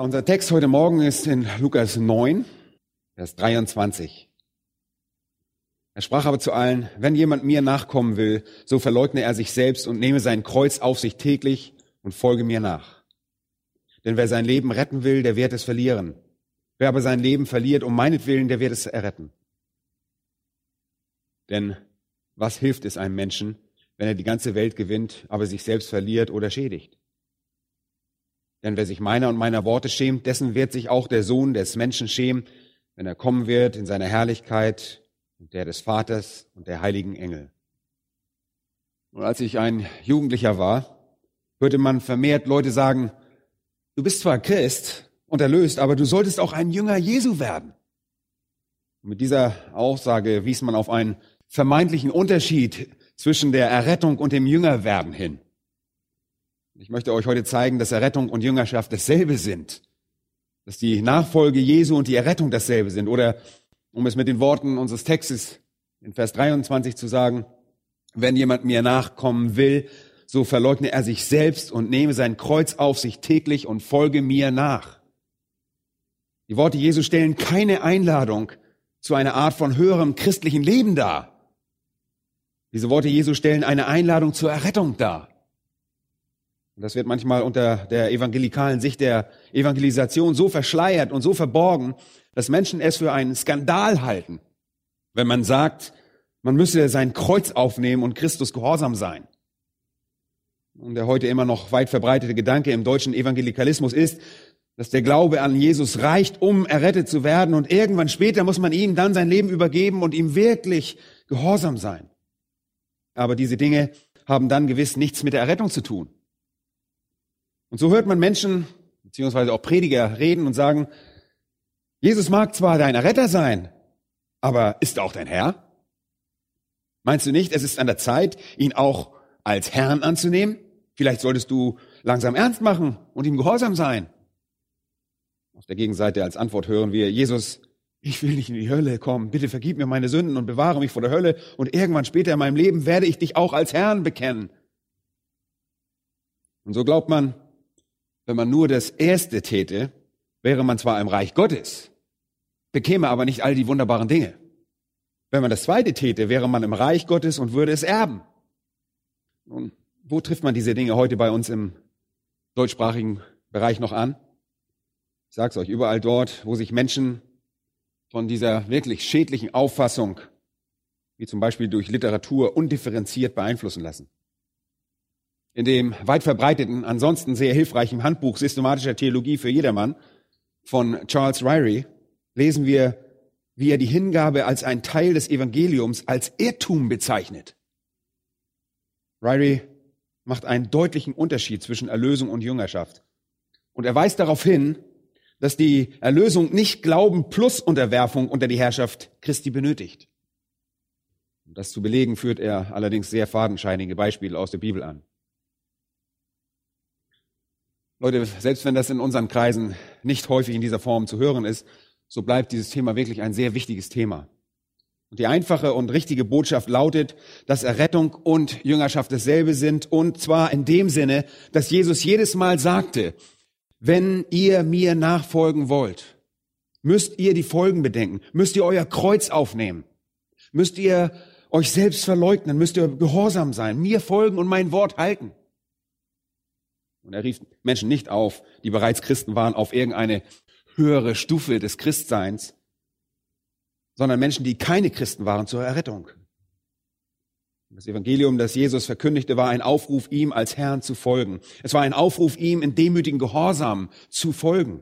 Unser Text heute Morgen ist in Lukas 9, Vers 23. Er sprach aber zu allen, wenn jemand mir nachkommen will, so verleugne er sich selbst und nehme sein Kreuz auf sich täglich und folge mir nach. Denn wer sein Leben retten will, der wird es verlieren. Wer aber sein Leben verliert um meinetwillen, der wird es erretten. Denn was hilft es einem Menschen, wenn er die ganze Welt gewinnt, aber sich selbst verliert oder schädigt? Denn wer sich meiner und meiner Worte schämt, dessen wird sich auch der Sohn des Menschen schämen, wenn er kommen wird in seiner Herrlichkeit und der des Vaters und der heiligen Engel. Und als ich ein Jugendlicher war, hörte man vermehrt Leute sagen, du bist zwar Christ und erlöst, aber du solltest auch ein Jünger Jesu werden. Und mit dieser Aussage wies man auf einen vermeintlichen Unterschied zwischen der Errettung und dem Jüngerwerden hin. Ich möchte euch heute zeigen, dass Errettung und Jüngerschaft dasselbe sind. Dass die Nachfolge Jesu und die Errettung dasselbe sind. Oder um es mit den Worten unseres Textes in Vers 23 zu sagen, wenn jemand mir nachkommen will, so verleugne er sich selbst und nehme sein Kreuz auf sich täglich und folge mir nach. Die Worte Jesu stellen keine Einladung zu einer Art von höherem christlichen Leben dar. Diese Worte Jesu stellen eine Einladung zur Errettung dar. Und das wird manchmal unter der evangelikalen Sicht der Evangelisation so verschleiert und so verborgen, dass Menschen es für einen Skandal halten, wenn man sagt, man müsse sein Kreuz aufnehmen und Christus gehorsam sein. Und der heute immer noch weit verbreitete Gedanke im deutschen Evangelikalismus ist, dass der Glaube an Jesus reicht, um errettet zu werden und irgendwann später muss man ihm dann sein Leben übergeben und ihm wirklich gehorsam sein. Aber diese Dinge haben dann gewiss nichts mit der Errettung zu tun. Und so hört man Menschen, beziehungsweise auch Prediger reden und sagen, Jesus mag zwar dein Retter sein, aber ist auch dein Herr? Meinst du nicht, es ist an der Zeit, ihn auch als Herrn anzunehmen? Vielleicht solltest du langsam ernst machen und ihm gehorsam sein. Auf der Gegenseite als Antwort hören wir, Jesus, ich will nicht in die Hölle kommen. Bitte vergib mir meine Sünden und bewahre mich vor der Hölle. Und irgendwann später in meinem Leben werde ich dich auch als Herrn bekennen. Und so glaubt man, wenn man nur das Erste täte, wäre man zwar im Reich Gottes, bekäme aber nicht all die wunderbaren Dinge. Wenn man das Zweite täte, wäre man im Reich Gottes und würde es erben. Nun, wo trifft man diese Dinge heute bei uns im deutschsprachigen Bereich noch an? Ich sage es euch, überall dort, wo sich Menschen von dieser wirklich schädlichen Auffassung, wie zum Beispiel durch Literatur, undifferenziert beeinflussen lassen. In dem weit verbreiteten, ansonsten sehr hilfreichen Handbuch systematischer Theologie für jedermann von Charles Ryrie lesen wir, wie er die Hingabe als ein Teil des Evangeliums als Irrtum bezeichnet. Ryrie macht einen deutlichen Unterschied zwischen Erlösung und Jüngerschaft. Und er weist darauf hin, dass die Erlösung nicht Glauben plus Unterwerfung unter die Herrschaft Christi benötigt. Um das zu belegen, führt er allerdings sehr fadenscheinige Beispiele aus der Bibel an. Leute, selbst wenn das in unseren Kreisen nicht häufig in dieser Form zu hören ist, so bleibt dieses Thema wirklich ein sehr wichtiges Thema. Und die einfache und richtige Botschaft lautet, dass Errettung und Jüngerschaft dasselbe sind, und zwar in dem Sinne, dass Jesus jedes Mal sagte, wenn ihr mir nachfolgen wollt, müsst ihr die Folgen bedenken, müsst ihr euer Kreuz aufnehmen, müsst ihr euch selbst verleugnen, müsst ihr gehorsam sein, mir folgen und mein Wort halten. Und er rief Menschen nicht auf, die bereits Christen waren, auf irgendeine höhere Stufe des Christseins, sondern Menschen, die keine Christen waren, zur Errettung. Das Evangelium, das Jesus verkündigte, war ein Aufruf, ihm als Herrn zu folgen. Es war ein Aufruf, ihm in demütigen Gehorsam zu folgen.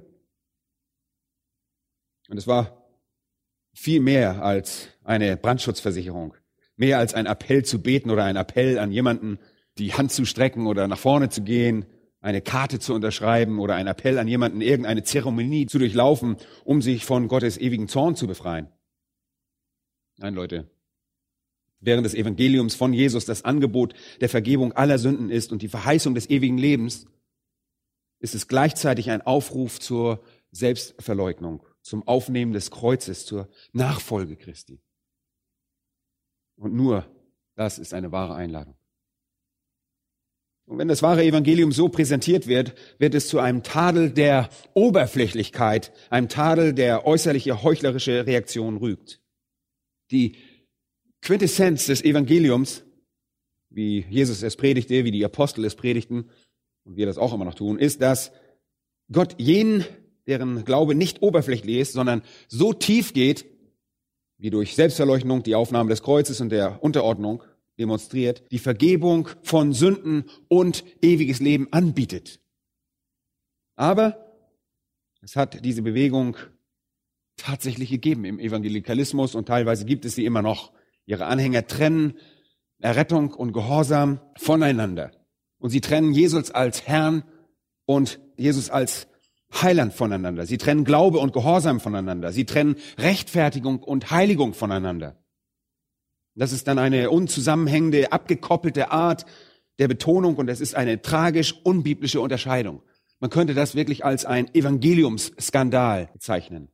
Und es war viel mehr als eine Brandschutzversicherung, mehr als ein Appell zu beten oder ein Appell an jemanden, die Hand zu strecken oder nach vorne zu gehen, eine Karte zu unterschreiben oder ein Appell an jemanden, irgendeine Zeremonie zu durchlaufen, um sich von Gottes ewigen Zorn zu befreien. Nein, Leute. Während des Evangeliums von Jesus das Angebot der Vergebung aller Sünden ist und die Verheißung des ewigen Lebens, ist es gleichzeitig ein Aufruf zur Selbstverleugnung, zum Aufnehmen des Kreuzes, zur Nachfolge Christi. Und nur das ist eine wahre Einladung. Und wenn das wahre Evangelium so präsentiert wird, wird es zu einem Tadel der Oberflächlichkeit, einem Tadel, der äußerliche heuchlerische Reaktion rügt. Die Quintessenz des Evangeliums, wie Jesus es predigte, wie die Apostel es predigten und wir das auch immer noch tun, ist, dass Gott jenen, deren Glaube nicht oberflächlich ist, sondern so tief geht, wie durch Selbstverleugnung, die Aufnahme des Kreuzes und der Unterordnung, demonstriert, die Vergebung von Sünden und ewiges Leben anbietet. Aber es hat diese Bewegung tatsächlich gegeben im Evangelikalismus und teilweise gibt es sie immer noch. Ihre Anhänger trennen Errettung und Gehorsam voneinander. Und sie trennen Jesus als Herrn und Jesus als Heiland voneinander. Sie trennen Glaube und Gehorsam voneinander. Sie trennen Rechtfertigung und Heiligung voneinander. Das ist dann eine unzusammenhängende, abgekoppelte Art der Betonung und es ist eine tragisch unbiblische Unterscheidung. Man könnte das wirklich als ein Evangeliumsskandal bezeichnen.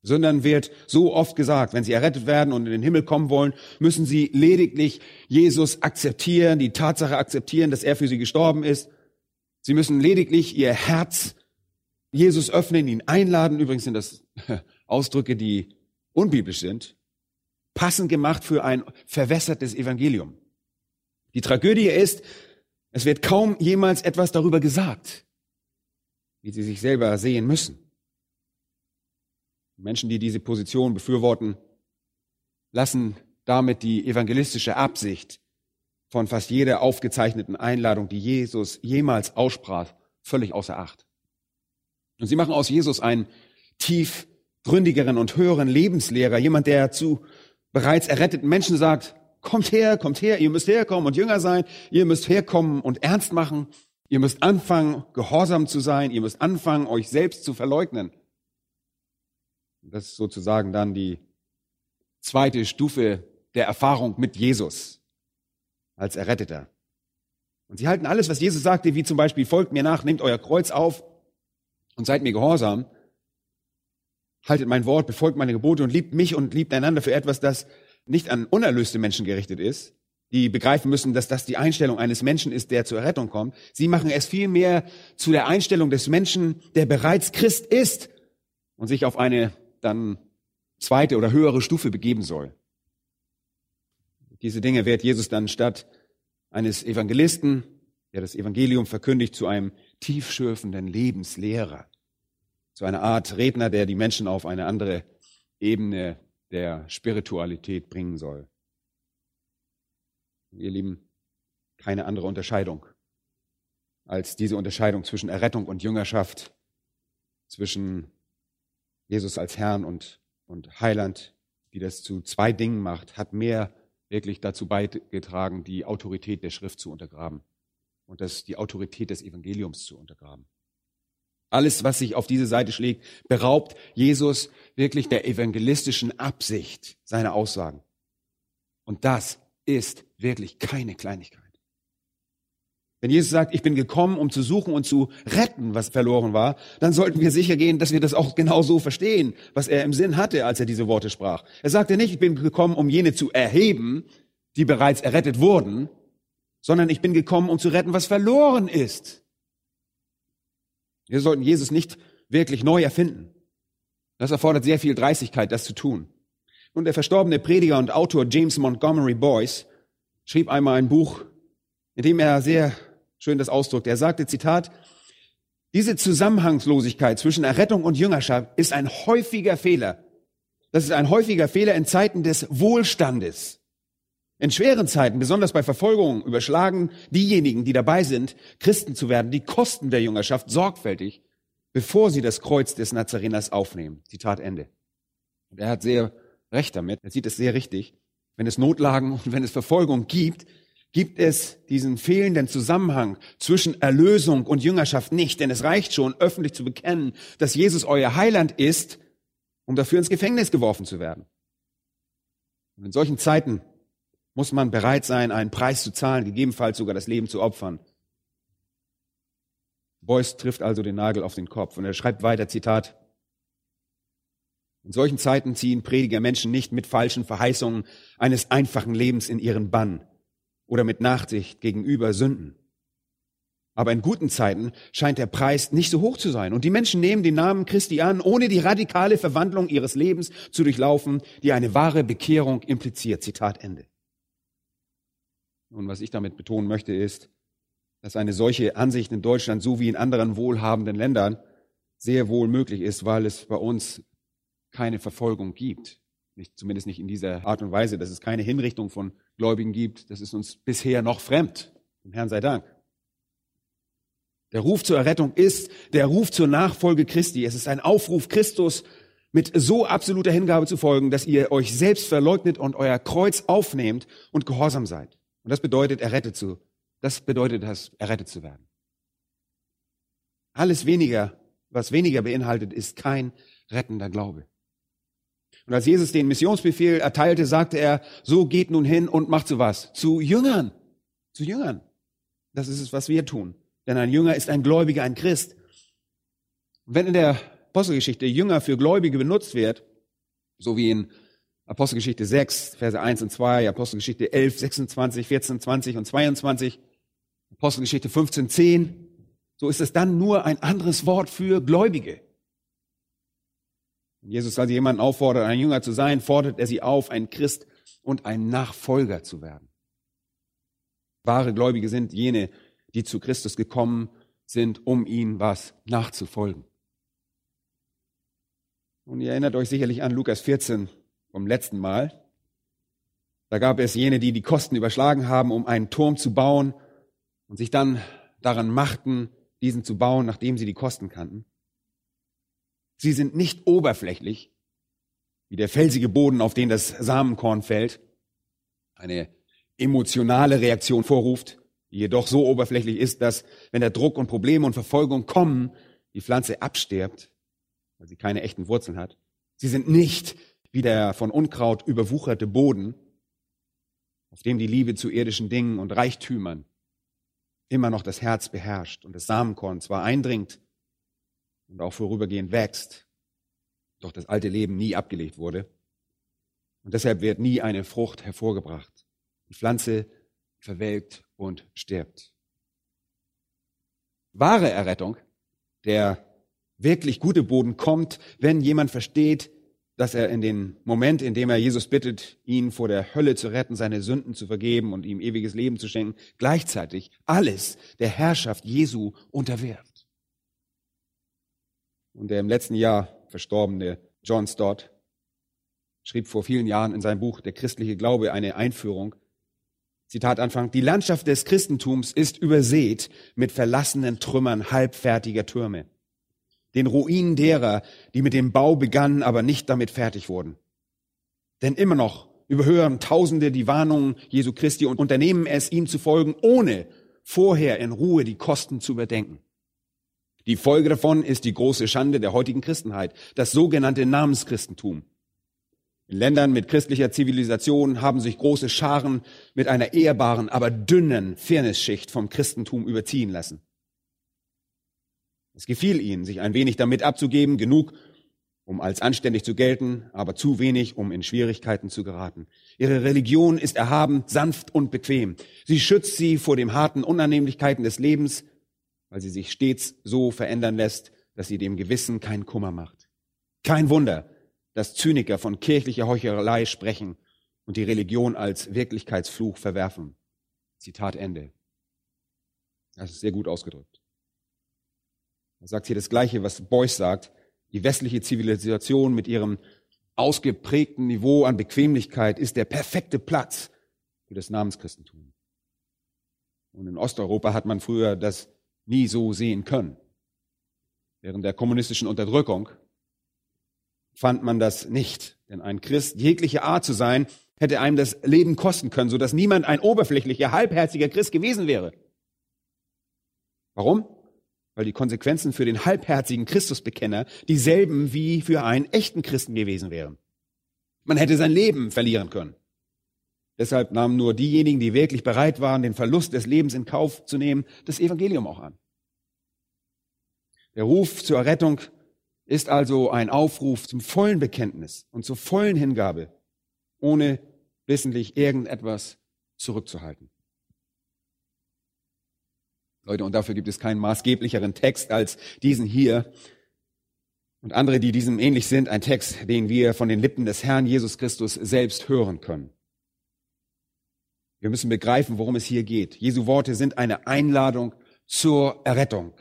Sondern wird so oft gesagt, wenn sie errettet werden und in den Himmel kommen wollen, müssen sie lediglich Jesus akzeptieren, die Tatsache akzeptieren, dass er für sie gestorben ist. Sie müssen lediglich ihr Herz Jesus öffnen, ihn einladen. Übrigens sind das Ausdrücke, die unbiblisch sind passend gemacht für ein verwässertes Evangelium. Die Tragödie ist, es wird kaum jemals etwas darüber gesagt, wie sie sich selber sehen müssen. Menschen, die diese Position befürworten, lassen damit die evangelistische Absicht von fast jeder aufgezeichneten Einladung, die Jesus jemals aussprach, völlig außer Acht. Und sie machen aus Jesus einen tief gründigeren und höheren Lebenslehrer, jemand, der zu bereits erretteten Menschen sagt, kommt her, kommt her, ihr müsst herkommen und Jünger sein, ihr müsst herkommen und ernst machen, ihr müsst anfangen, gehorsam zu sein, ihr müsst anfangen, euch selbst zu verleugnen. Das ist sozusagen dann die zweite Stufe der Erfahrung mit Jesus als Erretteter. Und sie halten alles, was Jesus sagte, wie zum Beispiel, folgt mir nach, nehmt euer Kreuz auf und seid mir gehorsam, haltet mein Wort, befolgt meine Gebote und liebt mich und liebt einander für etwas, das nicht an unerlöste Menschen gerichtet ist, die begreifen müssen, dass das die Einstellung eines Menschen ist, der zur Errettung kommt. Sie machen es vielmehr zu der Einstellung des Menschen, der bereits Christ ist und sich auf eine dann zweite oder höhere Stufe begeben soll. Diese Dinge wird Jesus dann statt eines Evangelisten, der das Evangelium verkündigt, zu einem tiefschürfenden Lebenslehrer so eine Art Redner, der die Menschen auf eine andere Ebene der Spiritualität bringen soll. Ihr Lieben, keine andere Unterscheidung als diese Unterscheidung zwischen Errettung und Jüngerschaft, zwischen Jesus als Herrn und, und Heiland, die das zu zwei Dingen macht, hat mehr wirklich dazu beigetragen, die Autorität der Schrift zu untergraben und das, die Autorität des Evangeliums zu untergraben. Alles, was sich auf diese Seite schlägt, beraubt Jesus wirklich der evangelistischen Absicht seiner Aussagen. Und das ist wirklich keine Kleinigkeit. Wenn Jesus sagt, ich bin gekommen, um zu suchen und zu retten, was verloren war, dann sollten wir sicher gehen, dass wir das auch genau so verstehen, was er im Sinn hatte, als er diese Worte sprach. Er sagte nicht, ich bin gekommen, um jene zu erheben, die bereits errettet wurden, sondern ich bin gekommen, um zu retten, was verloren ist. Wir sollten Jesus nicht wirklich neu erfinden. Das erfordert sehr viel Dreistigkeit, das zu tun. Und der verstorbene Prediger und Autor James Montgomery Boyce schrieb einmal ein Buch, in dem er sehr schön das ausdrückt. Er sagte, Zitat, diese Zusammenhangslosigkeit zwischen Errettung und Jüngerschaft ist ein häufiger Fehler. Das ist ein häufiger Fehler in Zeiten des Wohlstandes. In schweren Zeiten, besonders bei Verfolgung, überschlagen diejenigen, die dabei sind, Christen zu werden, die Kosten der Jüngerschaft sorgfältig, bevor sie das Kreuz des Nazareners aufnehmen. Zitat Ende. Und er hat sehr recht damit. Er sieht es sehr richtig. Wenn es Notlagen und wenn es Verfolgung gibt, gibt es diesen fehlenden Zusammenhang zwischen Erlösung und Jüngerschaft nicht, denn es reicht schon, öffentlich zu bekennen, dass Jesus euer Heiland ist, um dafür ins Gefängnis geworfen zu werden. Und in solchen Zeiten muss man bereit sein, einen Preis zu zahlen, gegebenenfalls sogar das Leben zu opfern. Beuys trifft also den Nagel auf den Kopf und er schreibt weiter, Zitat, in solchen Zeiten ziehen Prediger Menschen nicht mit falschen Verheißungen eines einfachen Lebens in ihren Bann oder mit Nachsicht gegenüber Sünden. Aber in guten Zeiten scheint der Preis nicht so hoch zu sein. Und die Menschen nehmen den Namen Christi an, ohne die radikale Verwandlung ihres Lebens zu durchlaufen, die eine wahre Bekehrung impliziert. Zitat Ende. Und was ich damit betonen möchte, ist, dass eine solche Ansicht in Deutschland so wie in anderen wohlhabenden Ländern sehr wohl möglich ist, weil es bei uns keine Verfolgung gibt. Nicht, zumindest nicht in dieser Art und Weise, dass es keine Hinrichtung von Gläubigen gibt. Das ist uns bisher noch fremd. Dem Herrn sei Dank. Der Ruf zur Errettung ist der Ruf zur Nachfolge Christi. Es ist ein Aufruf, Christus mit so absoluter Hingabe zu folgen, dass ihr euch selbst verleugnet und euer Kreuz aufnehmt und gehorsam seid. Und das bedeutet, errettet zu. Das bedeutet das, errettet zu werden. Alles weniger, was weniger beinhaltet, ist kein rettender Glaube. Und als Jesus den Missionsbefehl erteilte, sagte er, so geht nun hin und macht zu was? Zu Jüngern. Zu Jüngern. Das ist es, was wir tun. Denn ein Jünger ist ein Gläubiger, ein Christ. wenn in der Apostelgeschichte Jünger für Gläubige benutzt wird, so wie in Apostelgeschichte 6, Verse 1 und 2, Apostelgeschichte 11, 26, 14, 20 und 22, Apostelgeschichte 15, 10, so ist es dann nur ein anderes Wort für Gläubige. Jesus also jemanden auffordert, ein Jünger zu sein, fordert er sie auf, ein Christ und ein Nachfolger zu werden. Wahre Gläubige sind jene, die zu Christus gekommen sind, um ihn was nachzufolgen. Und ihr erinnert euch sicherlich an Lukas 14 vom letzten Mal. Da gab es jene, die die Kosten überschlagen haben, um einen Turm zu bauen und sich dann daran machten, diesen zu bauen, nachdem sie die Kosten kannten. Sie sind nicht oberflächlich, wie der felsige Boden, auf den das Samenkorn fällt, eine emotionale Reaktion vorruft, die jedoch so oberflächlich ist, dass, wenn der Druck und Probleme und Verfolgung kommen, die Pflanze abstirbt, weil sie keine echten Wurzeln hat. Sie sind nicht wie der von Unkraut überwucherte Boden, auf dem die Liebe zu irdischen Dingen und Reichtümern immer noch das Herz beherrscht und das Samenkorn zwar eindringt, und auch vorübergehend wächst, doch das alte Leben nie abgelegt wurde. Und deshalb wird nie eine Frucht hervorgebracht. Die Pflanze verwelkt und stirbt. Wahre Errettung, der wirklich gute Boden kommt, wenn jemand versteht, dass er in den Moment, in dem er Jesus bittet, ihn vor der Hölle zu retten, seine Sünden zu vergeben und ihm ewiges Leben zu schenken, gleichzeitig alles der Herrschaft Jesu unterwirft. Und der im letzten Jahr verstorbene John Stott schrieb vor vielen Jahren in seinem Buch Der christliche Glaube eine Einführung. Zitat Anfang, die Landschaft des Christentums ist übersät mit verlassenen Trümmern halbfertiger Türme, den Ruinen derer, die mit dem Bau begannen, aber nicht damit fertig wurden. Denn immer noch überhören Tausende die Warnungen Jesu Christi und unternehmen es, ihm zu folgen, ohne vorher in Ruhe die Kosten zu überdenken. Die Folge davon ist die große Schande der heutigen Christenheit, das sogenannte Namenschristentum. In Ländern mit christlicher Zivilisation haben sich große Scharen mit einer ehrbaren, aber dünnen Fairnessschicht vom Christentum überziehen lassen. Es gefiel ihnen, sich ein wenig damit abzugeben, genug, um als anständig zu gelten, aber zu wenig, um in Schwierigkeiten zu geraten. Ihre Religion ist erhaben, sanft und bequem. Sie schützt sie vor den harten Unannehmlichkeiten des Lebens, weil sie sich stets so verändern lässt, dass sie dem Gewissen keinen Kummer macht. Kein Wunder, dass Zyniker von kirchlicher Heuchelei sprechen und die Religion als Wirklichkeitsfluch verwerfen. Zitat Ende. Das ist sehr gut ausgedrückt. Er sagt hier das Gleiche, was Beuys sagt. Die westliche Zivilisation mit ihrem ausgeprägten Niveau an Bequemlichkeit ist der perfekte Platz für das Namenschristentum. Und in Osteuropa hat man früher das nie so sehen können. Während der kommunistischen Unterdrückung fand man das nicht. Denn ein Christ jeglicher Art zu sein, hätte einem das Leben kosten können, so dass niemand ein oberflächlicher, halbherziger Christ gewesen wäre. Warum? Weil die Konsequenzen für den halbherzigen Christusbekenner dieselben wie für einen echten Christen gewesen wären. Man hätte sein Leben verlieren können. Deshalb nahmen nur diejenigen, die wirklich bereit waren, den Verlust des Lebens in Kauf zu nehmen, das Evangelium auch an. Der Ruf zur Errettung ist also ein Aufruf zum vollen Bekenntnis und zur vollen Hingabe, ohne wissentlich irgendetwas zurückzuhalten. Leute, und dafür gibt es keinen maßgeblicheren Text als diesen hier und andere, die diesem ähnlich sind, ein Text, den wir von den Lippen des Herrn Jesus Christus selbst hören können. Wir müssen begreifen, worum es hier geht. Jesu Worte sind eine Einladung zur Errettung.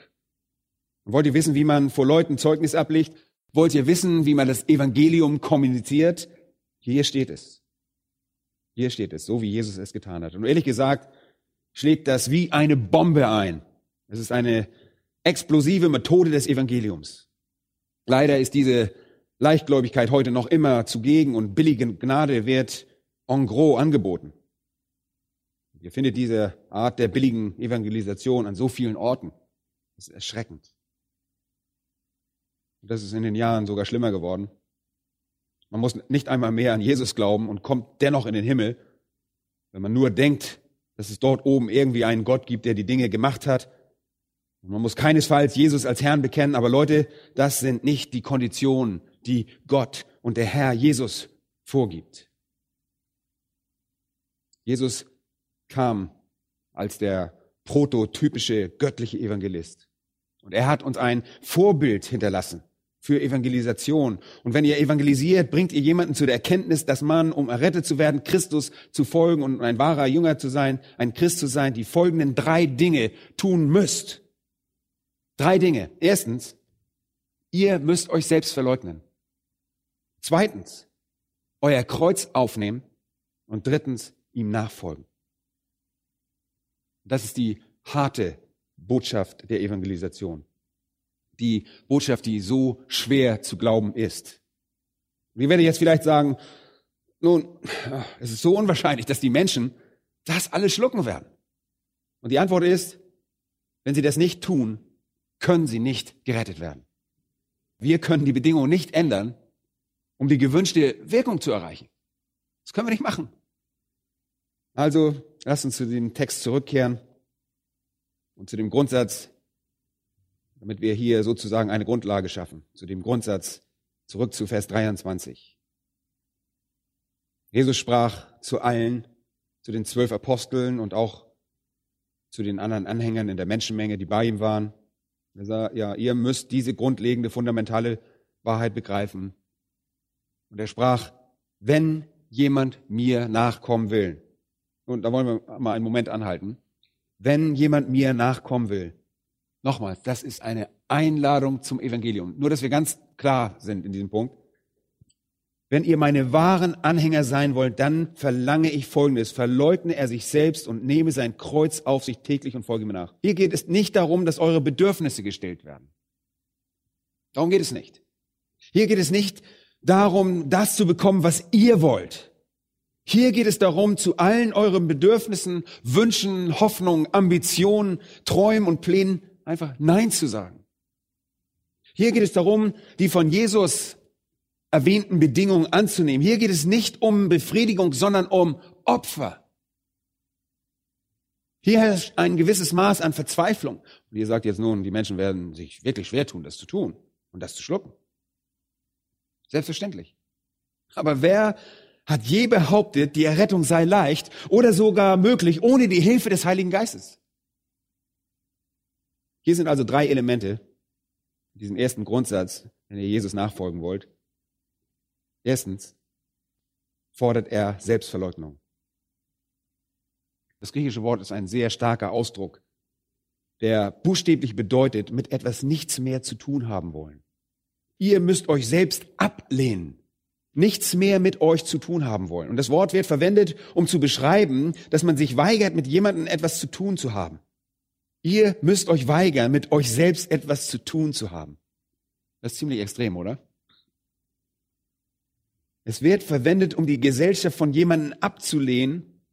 Und wollt ihr wissen, wie man vor Leuten Zeugnis ablegt? Wollt ihr wissen, wie man das Evangelium kommuniziert? Hier steht es. Hier steht es, so wie Jesus es getan hat. Und ehrlich gesagt, schlägt das wie eine Bombe ein. Es ist eine explosive Methode des Evangeliums. Leider ist diese Leichtgläubigkeit heute noch immer zugegen und billige Gnade wird en gros angeboten. Ihr findet diese Art der billigen Evangelisation an so vielen Orten. Das ist erschreckend. Das ist in den Jahren sogar schlimmer geworden. Man muss nicht einmal mehr an Jesus glauben und kommt dennoch in den Himmel, wenn man nur denkt, dass es dort oben irgendwie einen Gott gibt, der die Dinge gemacht hat. Und man muss keinesfalls Jesus als Herrn bekennen, aber Leute, das sind nicht die Konditionen, die Gott und der Herr Jesus vorgibt. Jesus kam als der prototypische göttliche Evangelist. Und er hat uns ein Vorbild hinterlassen für Evangelisation. Und wenn ihr evangelisiert, bringt ihr jemanden zu der Erkenntnis, dass man, um errettet zu werden, Christus zu folgen und ein wahrer Jünger zu sein, ein Christ zu sein, die folgenden drei Dinge tun müsst. Drei Dinge. Erstens, ihr müsst euch selbst verleugnen. Zweitens, euer Kreuz aufnehmen. Und drittens, ihm nachfolgen. Das ist die harte Botschaft der Evangelisation. Die Botschaft, die so schwer zu glauben ist. Wir werden jetzt vielleicht sagen, nun, es ist so unwahrscheinlich, dass die Menschen das alles schlucken werden. Und die Antwort ist, wenn sie das nicht tun, können sie nicht gerettet werden. Wir können die Bedingungen nicht ändern, um die gewünschte Wirkung zu erreichen. Das können wir nicht machen. Also lass uns zu dem Text zurückkehren und zu dem Grundsatz, damit wir hier sozusagen eine Grundlage schaffen, zu dem Grundsatz zurück zu Vers 23. Jesus sprach zu allen, zu den zwölf Aposteln und auch zu den anderen Anhängern in der Menschenmenge, die bei ihm waren. Er sah, ja, ihr müsst diese grundlegende, fundamentale Wahrheit begreifen. Und er sprach, wenn jemand mir nachkommen will, und da wollen wir mal einen Moment anhalten. Wenn jemand mir nachkommen will, nochmals, das ist eine Einladung zum Evangelium. Nur, dass wir ganz klar sind in diesem Punkt. Wenn ihr meine wahren Anhänger sein wollt, dann verlange ich Folgendes. Verleugne er sich selbst und nehme sein Kreuz auf sich täglich und folge mir nach. Hier geht es nicht darum, dass eure Bedürfnisse gestellt werden. Darum geht es nicht. Hier geht es nicht darum, das zu bekommen, was ihr wollt. Hier geht es darum, zu allen euren Bedürfnissen, Wünschen, Hoffnungen, Ambitionen, Träumen und Plänen einfach Nein zu sagen. Hier geht es darum, die von Jesus erwähnten Bedingungen anzunehmen. Hier geht es nicht um Befriedigung, sondern um Opfer. Hier herrscht ein gewisses Maß an Verzweiflung. Und ihr sagt jetzt nun, die Menschen werden sich wirklich schwer tun, das zu tun und das zu schlucken. Selbstverständlich. Aber wer hat je behauptet, die Errettung sei leicht oder sogar möglich ohne die Hilfe des Heiligen Geistes. Hier sind also drei Elemente in diesem ersten Grundsatz, wenn ihr Jesus nachfolgen wollt. Erstens fordert er Selbstverleugnung. Das griechische Wort ist ein sehr starker Ausdruck, der buchstäblich bedeutet, mit etwas nichts mehr zu tun haben wollen. Ihr müsst euch selbst ablehnen nichts mehr mit euch zu tun haben wollen. Und das Wort wird verwendet, um zu beschreiben, dass man sich weigert, mit jemandem etwas zu tun zu haben. Ihr müsst euch weigern, mit euch selbst etwas zu tun zu haben. Das ist ziemlich extrem, oder? Es wird verwendet, um die Gesellschaft von jemandem abzulehnen,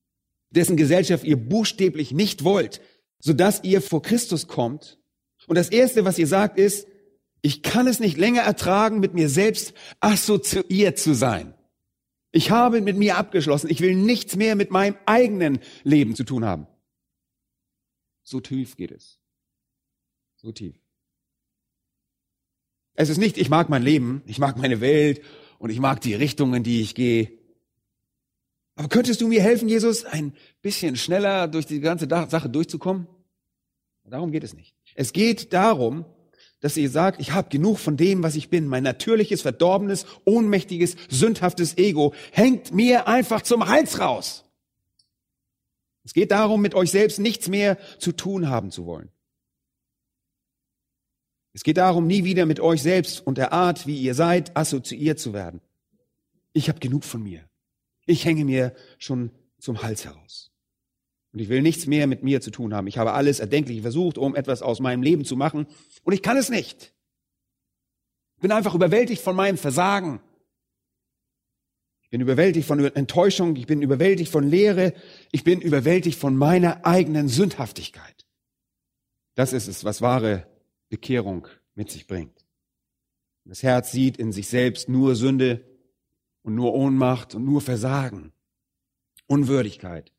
dessen Gesellschaft ihr buchstäblich nicht wollt, sodass ihr vor Christus kommt. Und das Erste, was ihr sagt, ist, ich kann es nicht länger ertragen, mit mir selbst assoziiert zu sein. Ich habe mit mir abgeschlossen. Ich will nichts mehr mit meinem eigenen Leben zu tun haben. So tief geht es. So tief. Es ist nicht, ich mag mein Leben, ich mag meine Welt und ich mag die Richtungen, die ich gehe. Aber könntest du mir helfen, Jesus, ein bisschen schneller durch die ganze Sache durchzukommen? Darum geht es nicht. Es geht darum, dass ihr sagt, ich habe genug von dem, was ich bin. Mein natürliches, verdorbenes, ohnmächtiges, sündhaftes Ego hängt mir einfach zum Hals raus. Es geht darum, mit euch selbst nichts mehr zu tun haben zu wollen. Es geht darum, nie wieder mit euch selbst und der Art, wie ihr seid, assoziiert zu werden. Ich habe genug von mir. Ich hänge mir schon zum Hals heraus. Und ich will nichts mehr mit mir zu tun haben. Ich habe alles Erdenkliche versucht, um etwas aus meinem Leben zu machen. Und ich kann es nicht. Ich bin einfach überwältigt von meinem Versagen. Ich bin überwältigt von Enttäuschung. Ich bin überwältigt von Leere. Ich bin überwältigt von meiner eigenen Sündhaftigkeit. Das ist es, was wahre Bekehrung mit sich bringt. Das Herz sieht in sich selbst nur Sünde und nur Ohnmacht und nur Versagen, Unwürdigkeit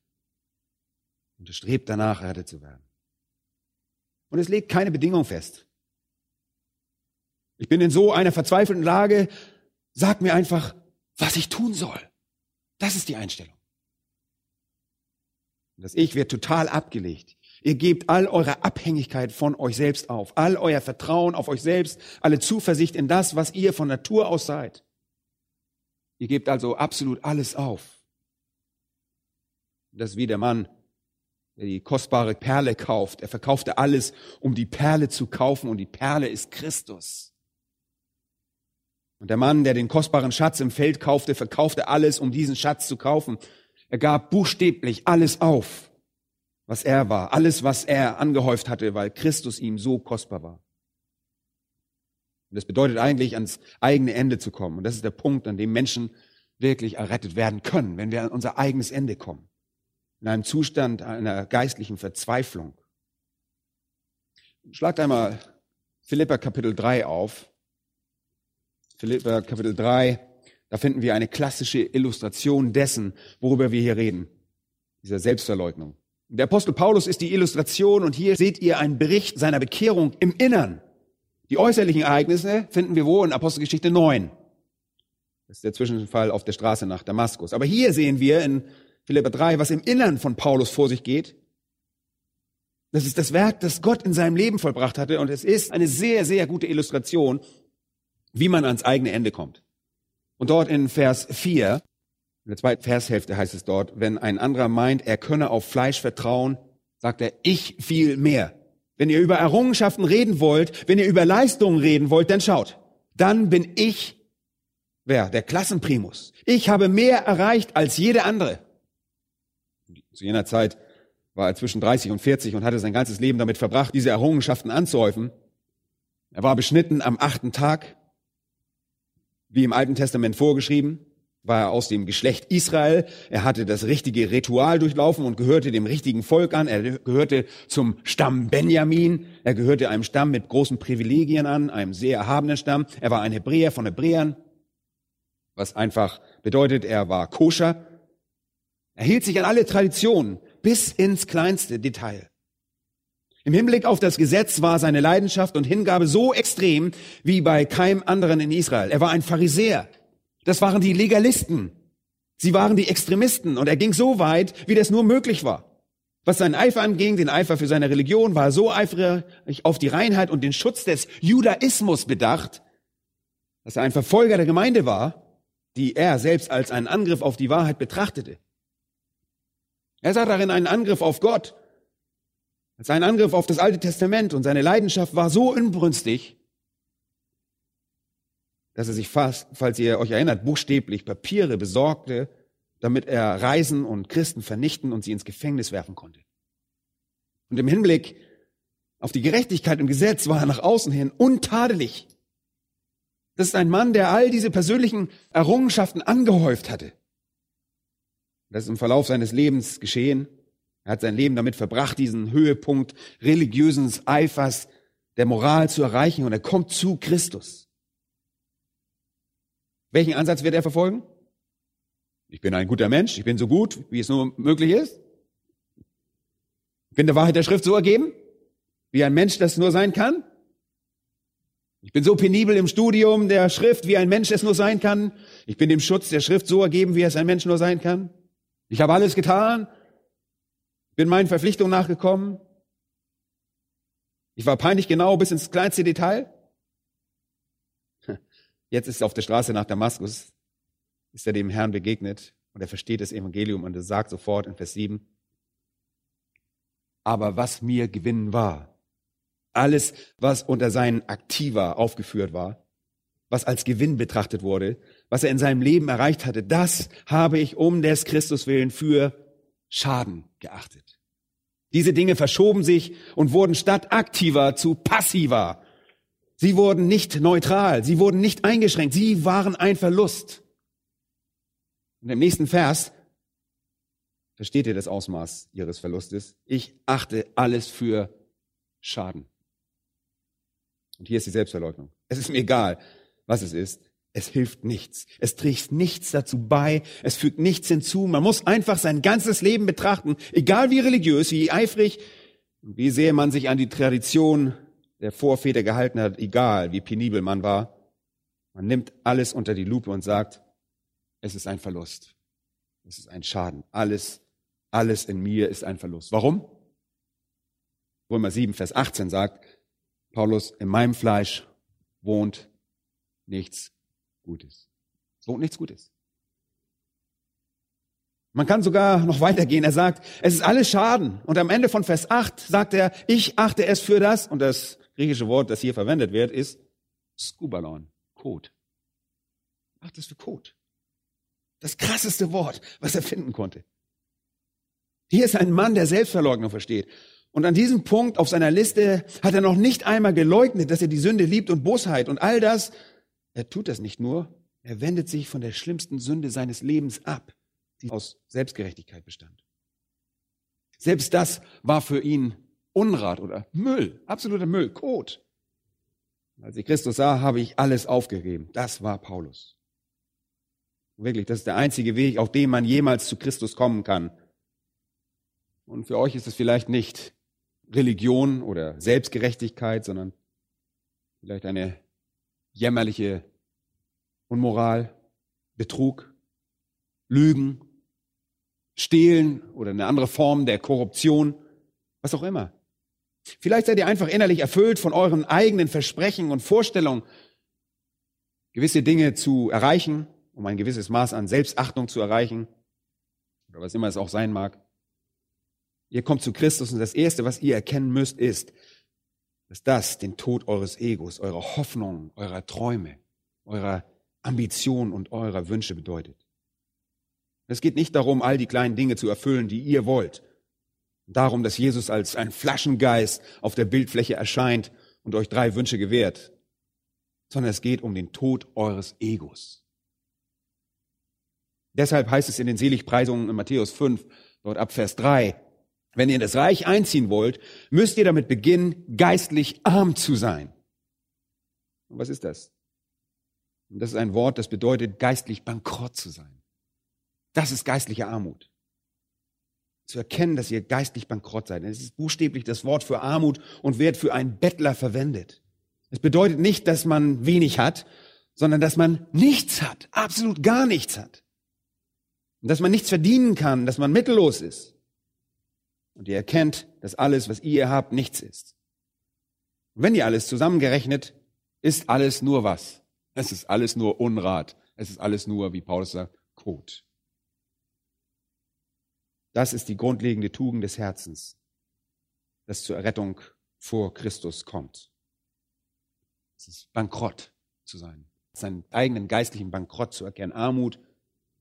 und es strebt danach, errettet zu werden. Und es legt keine Bedingung fest. Ich bin in so einer verzweifelten Lage, sag mir einfach, was ich tun soll. Das ist die Einstellung. Das Ich wird total abgelegt. Ihr gebt all eure Abhängigkeit von euch selbst auf, all euer Vertrauen auf euch selbst, alle Zuversicht in das, was ihr von Natur aus seid. Ihr gebt also absolut alles auf. Das ist wie der Mann, der die kostbare Perle kauft. Er verkaufte alles, um die Perle zu kaufen und die Perle ist Christus. Und der Mann, der den kostbaren Schatz im Feld kaufte, verkaufte alles, um diesen Schatz zu kaufen. Er gab buchstäblich alles auf, was er war, alles, was er angehäuft hatte, weil Christus ihm so kostbar war. Und das bedeutet eigentlich, ans eigene Ende zu kommen. Und das ist der Punkt, an dem Menschen wirklich errettet werden können, wenn wir an unser eigenes Ende kommen in einem Zustand einer geistlichen Verzweiflung. Schlagt einmal Philippa Kapitel 3 auf. Philippa Kapitel 3, da finden wir eine klassische Illustration dessen, worüber wir hier reden, dieser Selbstverleugnung. Der Apostel Paulus ist die Illustration und hier seht ihr einen Bericht seiner Bekehrung im Innern. Die äußerlichen Ereignisse finden wir wo in Apostelgeschichte 9. Das ist der Zwischenfall auf der Straße nach Damaskus. Aber hier sehen wir in Philipper 3, was im Innern von Paulus vor sich geht. Das ist das Werk, das Gott in seinem Leben vollbracht hatte und es ist eine sehr, sehr gute Illustration, wie man ans eigene Ende kommt. Und dort in Vers 4, in der zweiten Vershälfte heißt es dort, wenn ein anderer meint, er könne auf Fleisch vertrauen, sagt er, ich viel mehr. Wenn ihr über Errungenschaften reden wollt, wenn ihr über Leistungen reden wollt, dann schaut. Dann bin ich, wer? Der Klassenprimus. Ich habe mehr erreicht als jede andere. Zu jener Zeit war er zwischen 30 und 40 und hatte sein ganzes Leben damit verbracht, diese Errungenschaften anzuhäufen. Er war beschnitten am achten Tag, wie im Alten Testament vorgeschrieben, war er aus dem Geschlecht Israel. Er hatte das richtige Ritual durchlaufen und gehörte dem richtigen Volk an. Er gehörte zum Stamm Benjamin. Er gehörte einem Stamm mit großen Privilegien an, einem sehr erhabenen Stamm. Er war ein Hebräer von Hebräern, was einfach bedeutet, er war koscher. Er hielt sich an alle Traditionen bis ins kleinste Detail. Im Hinblick auf das Gesetz war seine Leidenschaft und Hingabe so extrem wie bei keinem anderen in Israel. Er war ein Pharisäer. Das waren die Legalisten. Sie waren die Extremisten und er ging so weit, wie das nur möglich war. Was seinen Eifer anging, den Eifer für seine Religion, war er so eifrig auf die Reinheit und den Schutz des Judaismus bedacht, dass er ein Verfolger der Gemeinde war, die er selbst als einen Angriff auf die Wahrheit betrachtete. Er sah darin einen Angriff auf Gott, als einen Angriff auf das Alte Testament und seine Leidenschaft war so inbrünstig, dass er sich fast, falls ihr euch erinnert, buchstäblich Papiere besorgte, damit er Reisen und Christen vernichten und sie ins Gefängnis werfen konnte. Und im Hinblick auf die Gerechtigkeit im Gesetz war er nach außen hin untadelig. Das ist ein Mann, der all diese persönlichen Errungenschaften angehäuft hatte. Das ist im Verlauf seines Lebens geschehen. Er hat sein Leben damit verbracht, diesen Höhepunkt religiösen Eifers der Moral zu erreichen und er kommt zu Christus. Welchen Ansatz wird er verfolgen? Ich bin ein guter Mensch, ich bin so gut, wie es nur möglich ist. Ich bin der Wahrheit der Schrift so ergeben, wie ein Mensch das nur sein kann. Ich bin so penibel im Studium der Schrift, wie ein Mensch es nur sein kann. Ich bin dem Schutz der Schrift so ergeben, wie es ein Mensch nur sein kann. Ich habe alles getan, bin meinen Verpflichtungen nachgekommen. Ich war peinlich genau bis ins kleinste Detail. Jetzt ist er auf der Straße nach Damaskus, ist er dem Herrn begegnet und er versteht das Evangelium und er sagt sofort in Vers 7, aber was mir gewinnen war, alles, was unter seinen Aktiva aufgeführt war, was als Gewinn betrachtet wurde, was er in seinem Leben erreicht hatte, das habe ich um des Christus willen für Schaden geachtet. Diese Dinge verschoben sich und wurden statt aktiver zu passiver. Sie wurden nicht neutral, sie wurden nicht eingeschränkt, sie waren ein Verlust. Und im nächsten Vers versteht ihr das Ausmaß ihres Verlustes. Ich achte alles für Schaden. Und hier ist die Selbstverleugnung. Es ist mir egal, was es ist. Es hilft nichts. Es trägt nichts dazu bei. Es fügt nichts hinzu. Man muss einfach sein ganzes Leben betrachten, egal wie religiös, wie eifrig, wie sehr man sich an die Tradition der Vorväter gehalten hat, egal wie penibel man war. Man nimmt alles unter die Lupe und sagt, es ist ein Verlust. Es ist ein Schaden. Alles, alles in mir ist ein Verlust. Warum? Römer 7, Vers 18 sagt, Paulus, in meinem Fleisch wohnt nichts Gutes. Es wohnt nichts Gutes. Man kann sogar noch weitergehen. Er sagt, es ist alles Schaden. Und am Ende von Vers 8 sagt er, ich achte es für das, und das griechische Wort, das hier verwendet wird, ist Skubalon, Kot. Macht es für Kot. Das krasseste Wort, was er finden konnte. Hier ist ein Mann, der Selbstverleugnung versteht. Und an diesem Punkt auf seiner Liste hat er noch nicht einmal geleugnet, dass er die Sünde liebt und Bosheit und all das. Er tut das nicht nur, er wendet sich von der schlimmsten Sünde seines Lebens ab, die aus Selbstgerechtigkeit bestand. Selbst das war für ihn Unrat oder Müll, absoluter Müll, Kot. Als ich Christus sah, habe ich alles aufgegeben. Das war Paulus. Wirklich, das ist der einzige Weg, auf dem man jemals zu Christus kommen kann. Und für euch ist es vielleicht nicht Religion oder Selbstgerechtigkeit, sondern vielleicht eine jämmerliche Unmoral, Betrug, Lügen, Stehlen oder eine andere Form der Korruption, was auch immer. Vielleicht seid ihr einfach innerlich erfüllt von euren eigenen Versprechen und Vorstellungen, gewisse Dinge zu erreichen, um ein gewisses Maß an Selbstachtung zu erreichen, oder was immer es auch sein mag. Ihr kommt zu Christus und das Erste, was ihr erkennen müsst, ist, dass das den Tod eures Egos, eurer Hoffnung, eurer Träume, eurer Ambitionen und eurer Wünsche bedeutet. Es geht nicht darum, all die kleinen Dinge zu erfüllen, die ihr wollt. Darum, dass Jesus als ein Flaschengeist auf der Bildfläche erscheint und euch drei Wünsche gewährt, sondern es geht um den Tod eures Egos. Deshalb heißt es in den Seligpreisungen in Matthäus 5, dort ab Vers 3, wenn ihr in das Reich einziehen wollt, müsst ihr damit beginnen, geistlich arm zu sein. Und was ist das? Und das ist ein Wort, das bedeutet, geistlich bankrott zu sein. Das ist geistliche Armut. Zu erkennen, dass ihr geistlich bankrott seid. Es ist buchstäblich das Wort für Armut und wird für einen Bettler verwendet. Es bedeutet nicht, dass man wenig hat, sondern dass man nichts hat, absolut gar nichts hat. Und dass man nichts verdienen kann, dass man mittellos ist. Und ihr erkennt, dass alles, was ihr habt, nichts ist. Und wenn ihr alles zusammengerechnet, ist alles nur was? Es ist alles nur Unrat. Es ist alles nur, wie Paulus sagt, Kot. Das ist die grundlegende Tugend des Herzens, das zur Errettung vor Christus kommt. Es ist bankrott zu sein, seinen eigenen geistlichen Bankrott zu erkennen, Armut,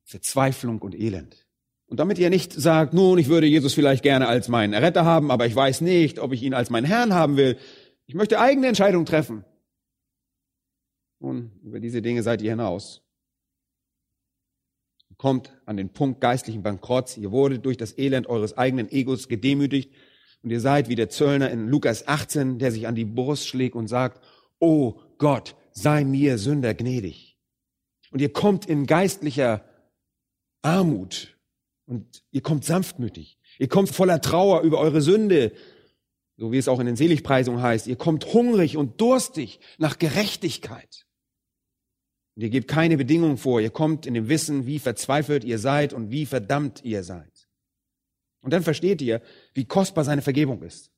Verzweiflung und Elend. Und damit ihr nicht sagt, nun, ich würde Jesus vielleicht gerne als meinen Erretter haben, aber ich weiß nicht, ob ich ihn als meinen Herrn haben will. Ich möchte eigene Entscheidungen treffen. Nun, über diese Dinge seid ihr hinaus. Ihr kommt an den Punkt geistlichen Bankrotts. Ihr wurdet durch das Elend eures eigenen Egos gedemütigt. Und ihr seid wie der Zöllner in Lukas 18, der sich an die Brust schlägt und sagt, Oh Gott, sei mir Sünder gnädig. Und ihr kommt in geistlicher Armut und ihr kommt sanftmütig. Ihr kommt voller Trauer über eure Sünde, so wie es auch in den Seligpreisungen heißt. Ihr kommt hungrig und durstig nach Gerechtigkeit. Und ihr gebt keine Bedingungen vor. Ihr kommt in dem Wissen, wie verzweifelt ihr seid und wie verdammt ihr seid. Und dann versteht ihr, wie kostbar seine Vergebung ist.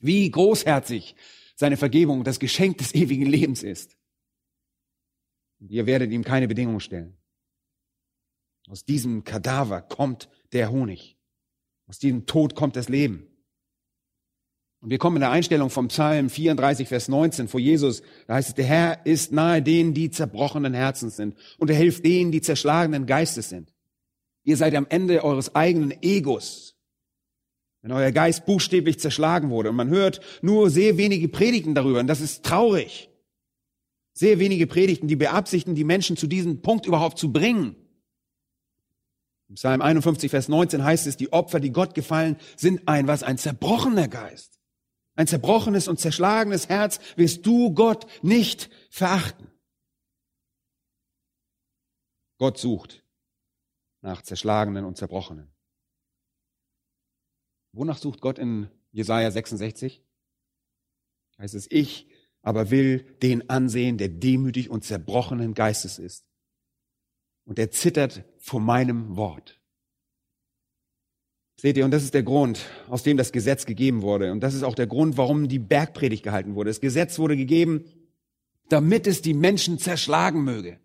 Wie großherzig seine Vergebung das Geschenk des ewigen Lebens ist. Ihr werdet ihm keine Bedingungen stellen. Aus diesem Kadaver kommt der Honig. Aus diesem Tod kommt das Leben. Und wir kommen in der Einstellung vom Psalm 34, Vers 19 vor Jesus. Da heißt es, der Herr ist nahe denen, die zerbrochenen Herzens sind. Und er hilft denen, die zerschlagenen Geistes sind. Ihr seid am Ende eures eigenen Egos. Wenn euer Geist buchstäblich zerschlagen wurde. Und man hört nur sehr wenige Predigten darüber. Und das ist traurig. Sehr wenige Predigten, die beabsichtigen, die Menschen zu diesem Punkt überhaupt zu bringen. Im Psalm 51, Vers 19 heißt es, die Opfer, die Gott gefallen, sind ein was? Ein zerbrochener Geist. Ein zerbrochenes und zerschlagenes Herz wirst du Gott nicht verachten. Gott sucht nach zerschlagenen und zerbrochenen. Wonach sucht Gott in Jesaja 66? Heißt es, ich aber will den ansehen, der demütig und zerbrochenen Geistes ist und er zittert vor meinem Wort. Seht ihr, und das ist der Grund, aus dem das Gesetz gegeben wurde. Und das ist auch der Grund, warum die Bergpredigt gehalten wurde. Das Gesetz wurde gegeben, damit es die Menschen zerschlagen möge.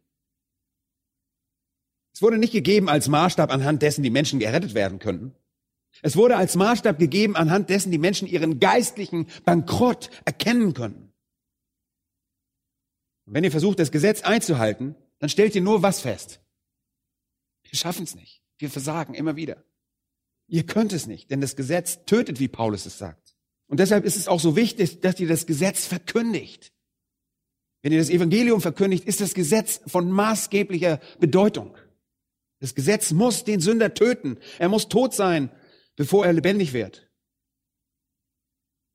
Es wurde nicht gegeben als Maßstab, anhand dessen die Menschen gerettet werden könnten. Es wurde als Maßstab gegeben, anhand dessen die Menschen ihren geistlichen Bankrott erkennen können. Und wenn ihr versucht, das Gesetz einzuhalten, dann stellt ihr nur was fest. Wir schaffen es nicht. Wir versagen immer wieder. Ihr könnt es nicht, denn das Gesetz tötet, wie Paulus es sagt. Und deshalb ist es auch so wichtig, dass ihr das Gesetz verkündigt. Wenn ihr das Evangelium verkündigt, ist das Gesetz von maßgeblicher Bedeutung. Das Gesetz muss den Sünder töten. Er muss tot sein, bevor er lebendig wird.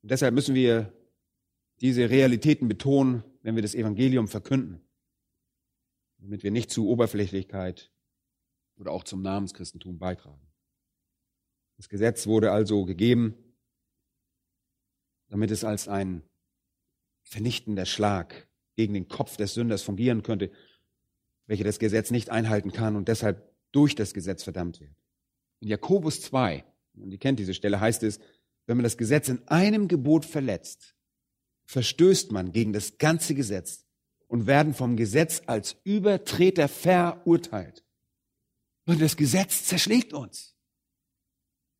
Und deshalb müssen wir diese Realitäten betonen, wenn wir das Evangelium verkünden, damit wir nicht zu Oberflächlichkeit oder auch zum Namenschristentum beitragen. Das Gesetz wurde also gegeben, damit es als ein vernichtender Schlag gegen den Kopf des Sünders fungieren könnte, welcher das Gesetz nicht einhalten kann und deshalb durch das Gesetz verdammt wird. In Jakobus 2, und ihr kennt diese Stelle, heißt es, wenn man das Gesetz in einem Gebot verletzt, verstößt man gegen das ganze Gesetz und werden vom Gesetz als Übertreter verurteilt. Und das Gesetz zerschlägt uns.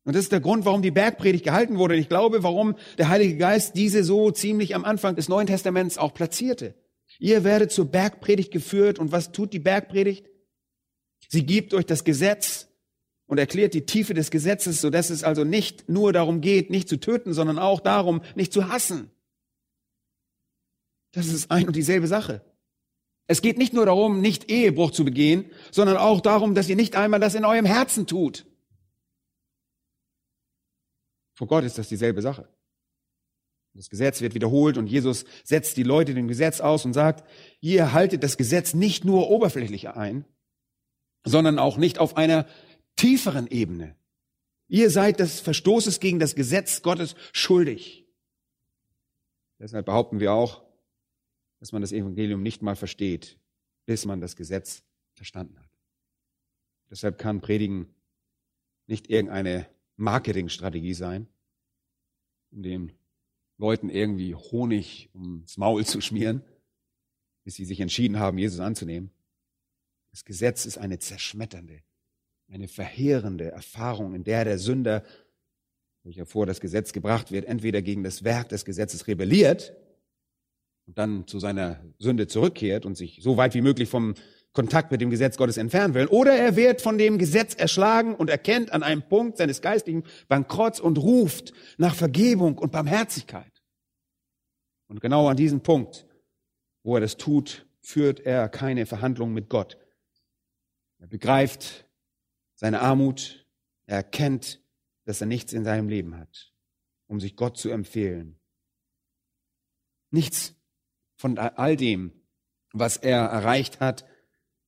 Und das ist der Grund, warum die Bergpredigt gehalten wurde. Und ich glaube, warum der Heilige Geist diese so ziemlich am Anfang des Neuen Testaments auch platzierte. Ihr werdet zur Bergpredigt geführt. Und was tut die Bergpredigt? Sie gibt euch das Gesetz und erklärt die Tiefe des Gesetzes, sodass es also nicht nur darum geht, nicht zu töten, sondern auch darum, nicht zu hassen. Das ist ein und dieselbe Sache. Es geht nicht nur darum, nicht Ehebruch zu begehen, sondern auch darum, dass ihr nicht einmal das in eurem Herzen tut. Vor Gott ist das dieselbe Sache. Das Gesetz wird wiederholt und Jesus setzt die Leute dem Gesetz aus und sagt, ihr haltet das Gesetz nicht nur oberflächlich ein, sondern auch nicht auf einer tieferen Ebene. Ihr seid des Verstoßes gegen das Gesetz Gottes schuldig. Deshalb behaupten wir auch, dass man das Evangelium nicht mal versteht, bis man das Gesetz verstanden hat. Deshalb kann Predigen nicht irgendeine Marketingstrategie sein, um den Leuten irgendwie Honig ums Maul zu schmieren, bis sie sich entschieden haben, Jesus anzunehmen. Das Gesetz ist eine zerschmetternde, eine verheerende Erfahrung, in der der Sünder, welcher vor das Gesetz gebracht wird, entweder gegen das Werk des Gesetzes rebelliert und dann zu seiner Sünde zurückkehrt und sich so weit wie möglich vom Kontakt mit dem Gesetz Gottes entfernen will, oder er wird von dem Gesetz erschlagen und erkennt an einem Punkt seines geistlichen Bankrotts und ruft nach Vergebung und Barmherzigkeit. Und genau an diesem Punkt, wo er das tut, führt er keine Verhandlung mit Gott. Er begreift seine Armut, er erkennt, dass er nichts in seinem Leben hat, um sich Gott zu empfehlen. Nichts von all dem, was er erreicht hat,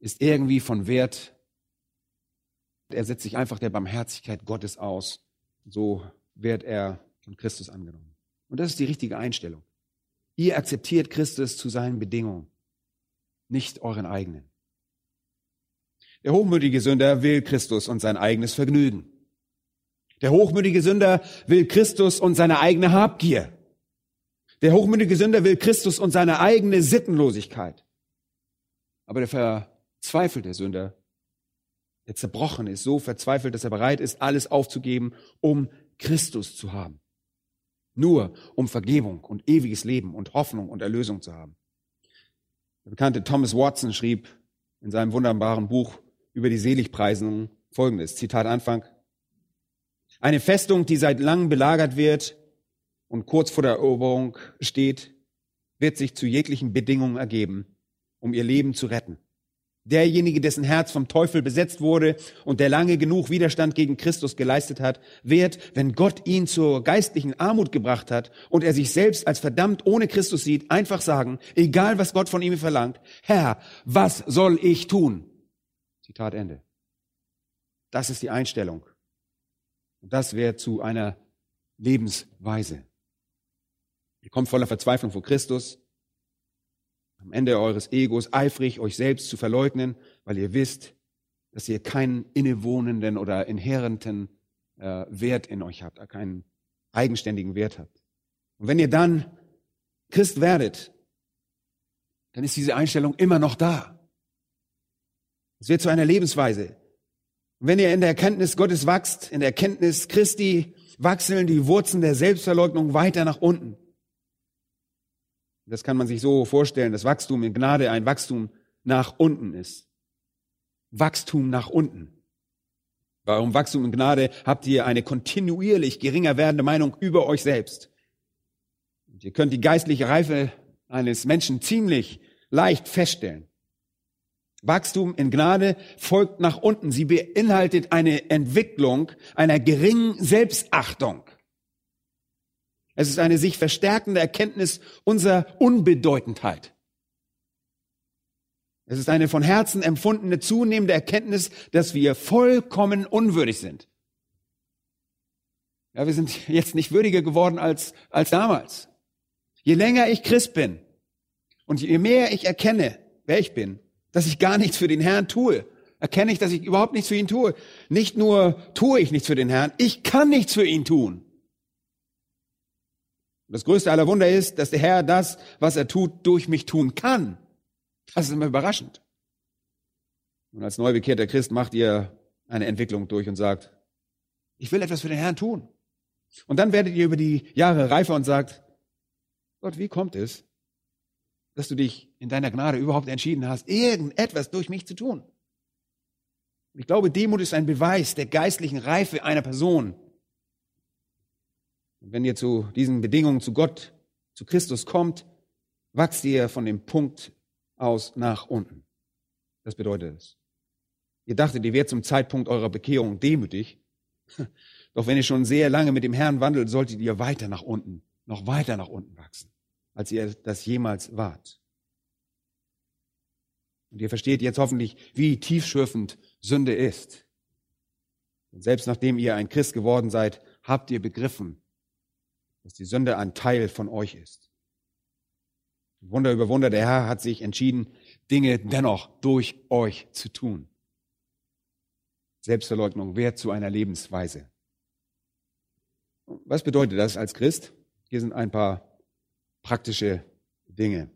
ist irgendwie von Wert. Er setzt sich einfach der Barmherzigkeit Gottes aus. So wird er von Christus angenommen. Und das ist die richtige Einstellung. Ihr akzeptiert Christus zu seinen Bedingungen, nicht euren eigenen. Der hochmütige Sünder will Christus und sein eigenes Vergnügen. Der hochmütige Sünder will Christus und seine eigene Habgier. Der hochmütige Sünder will Christus und seine eigene Sittenlosigkeit. Aber der verzweifelte Sünder, der zerbrochen ist, so verzweifelt, dass er bereit ist, alles aufzugeben, um Christus zu haben. Nur um Vergebung und ewiges Leben und Hoffnung und Erlösung zu haben. Der bekannte Thomas Watson schrieb in seinem wunderbaren Buch über die Seligpreisung folgendes. Zitat Anfang. Eine Festung, die seit langem belagert wird und kurz vor der Eroberung steht, wird sich zu jeglichen Bedingungen ergeben, um ihr Leben zu retten. Derjenige, dessen Herz vom Teufel besetzt wurde und der lange genug Widerstand gegen Christus geleistet hat, wird, wenn Gott ihn zur geistlichen Armut gebracht hat und er sich selbst als verdammt ohne Christus sieht, einfach sagen, egal was Gott von ihm verlangt, Herr, was soll ich tun? Zitat Ende. Das ist die Einstellung. Und das wird zu einer Lebensweise. Ihr kommt voller Verzweiflung vor Christus, am Ende eures Egos eifrig, euch selbst zu verleugnen, weil ihr wisst, dass ihr keinen innewohnenden oder inhärenten äh, Wert in euch habt, keinen eigenständigen Wert habt. Und wenn ihr dann Christ werdet, dann ist diese Einstellung immer noch da. Es wird zu einer Lebensweise. Und wenn ihr in der Erkenntnis Gottes wachst, in der Erkenntnis Christi, wachsen die Wurzeln der Selbstverleugnung weiter nach unten. Das kann man sich so vorstellen, dass Wachstum in Gnade ein Wachstum nach unten ist. Wachstum nach unten. Warum Wachstum in Gnade habt ihr eine kontinuierlich geringer werdende Meinung über euch selbst. Und ihr könnt die geistliche Reife eines Menschen ziemlich leicht feststellen. Wachstum in Gnade folgt nach unten. Sie beinhaltet eine Entwicklung einer geringen Selbstachtung. Es ist eine sich verstärkende Erkenntnis unserer Unbedeutendheit. Es ist eine von Herzen empfundene zunehmende Erkenntnis, dass wir vollkommen unwürdig sind. Ja, wir sind jetzt nicht würdiger geworden als, als damals. Je länger ich Christ bin und je mehr ich erkenne, wer ich bin, dass ich gar nichts für den Herrn tue, erkenne ich, dass ich überhaupt nichts für ihn tue. Nicht nur tue ich nichts für den Herrn, ich kann nichts für ihn tun. Das größte aller Wunder ist, dass der Herr das, was er tut, durch mich tun kann. Das ist immer überraschend. Und als neubekehrter Christ macht ihr eine Entwicklung durch und sagt, ich will etwas für den Herrn tun. Und dann werdet ihr über die Jahre reifer und sagt, Gott, wie kommt es, dass du dich in deiner Gnade überhaupt entschieden hast, irgendetwas durch mich zu tun? Ich glaube, Demut ist ein Beweis der geistlichen Reife einer Person. Und wenn ihr zu diesen Bedingungen zu Gott, zu Christus kommt, wachst ihr von dem Punkt aus nach unten. Das bedeutet es. Ihr dachtet, ihr wärt zum Zeitpunkt eurer Bekehrung demütig. Doch wenn ihr schon sehr lange mit dem Herrn wandelt, solltet ihr weiter nach unten, noch weiter nach unten wachsen, als ihr das jemals wart. Und ihr versteht jetzt hoffentlich, wie tiefschürfend Sünde ist. Und selbst nachdem ihr ein Christ geworden seid, habt ihr begriffen, dass die Sünde ein Teil von euch ist. Wunder über Wunder, der Herr hat sich entschieden, Dinge dennoch durch euch zu tun. Selbstverleugnung wird zu einer Lebensweise. Was bedeutet das als Christ? Hier sind ein paar praktische Dinge.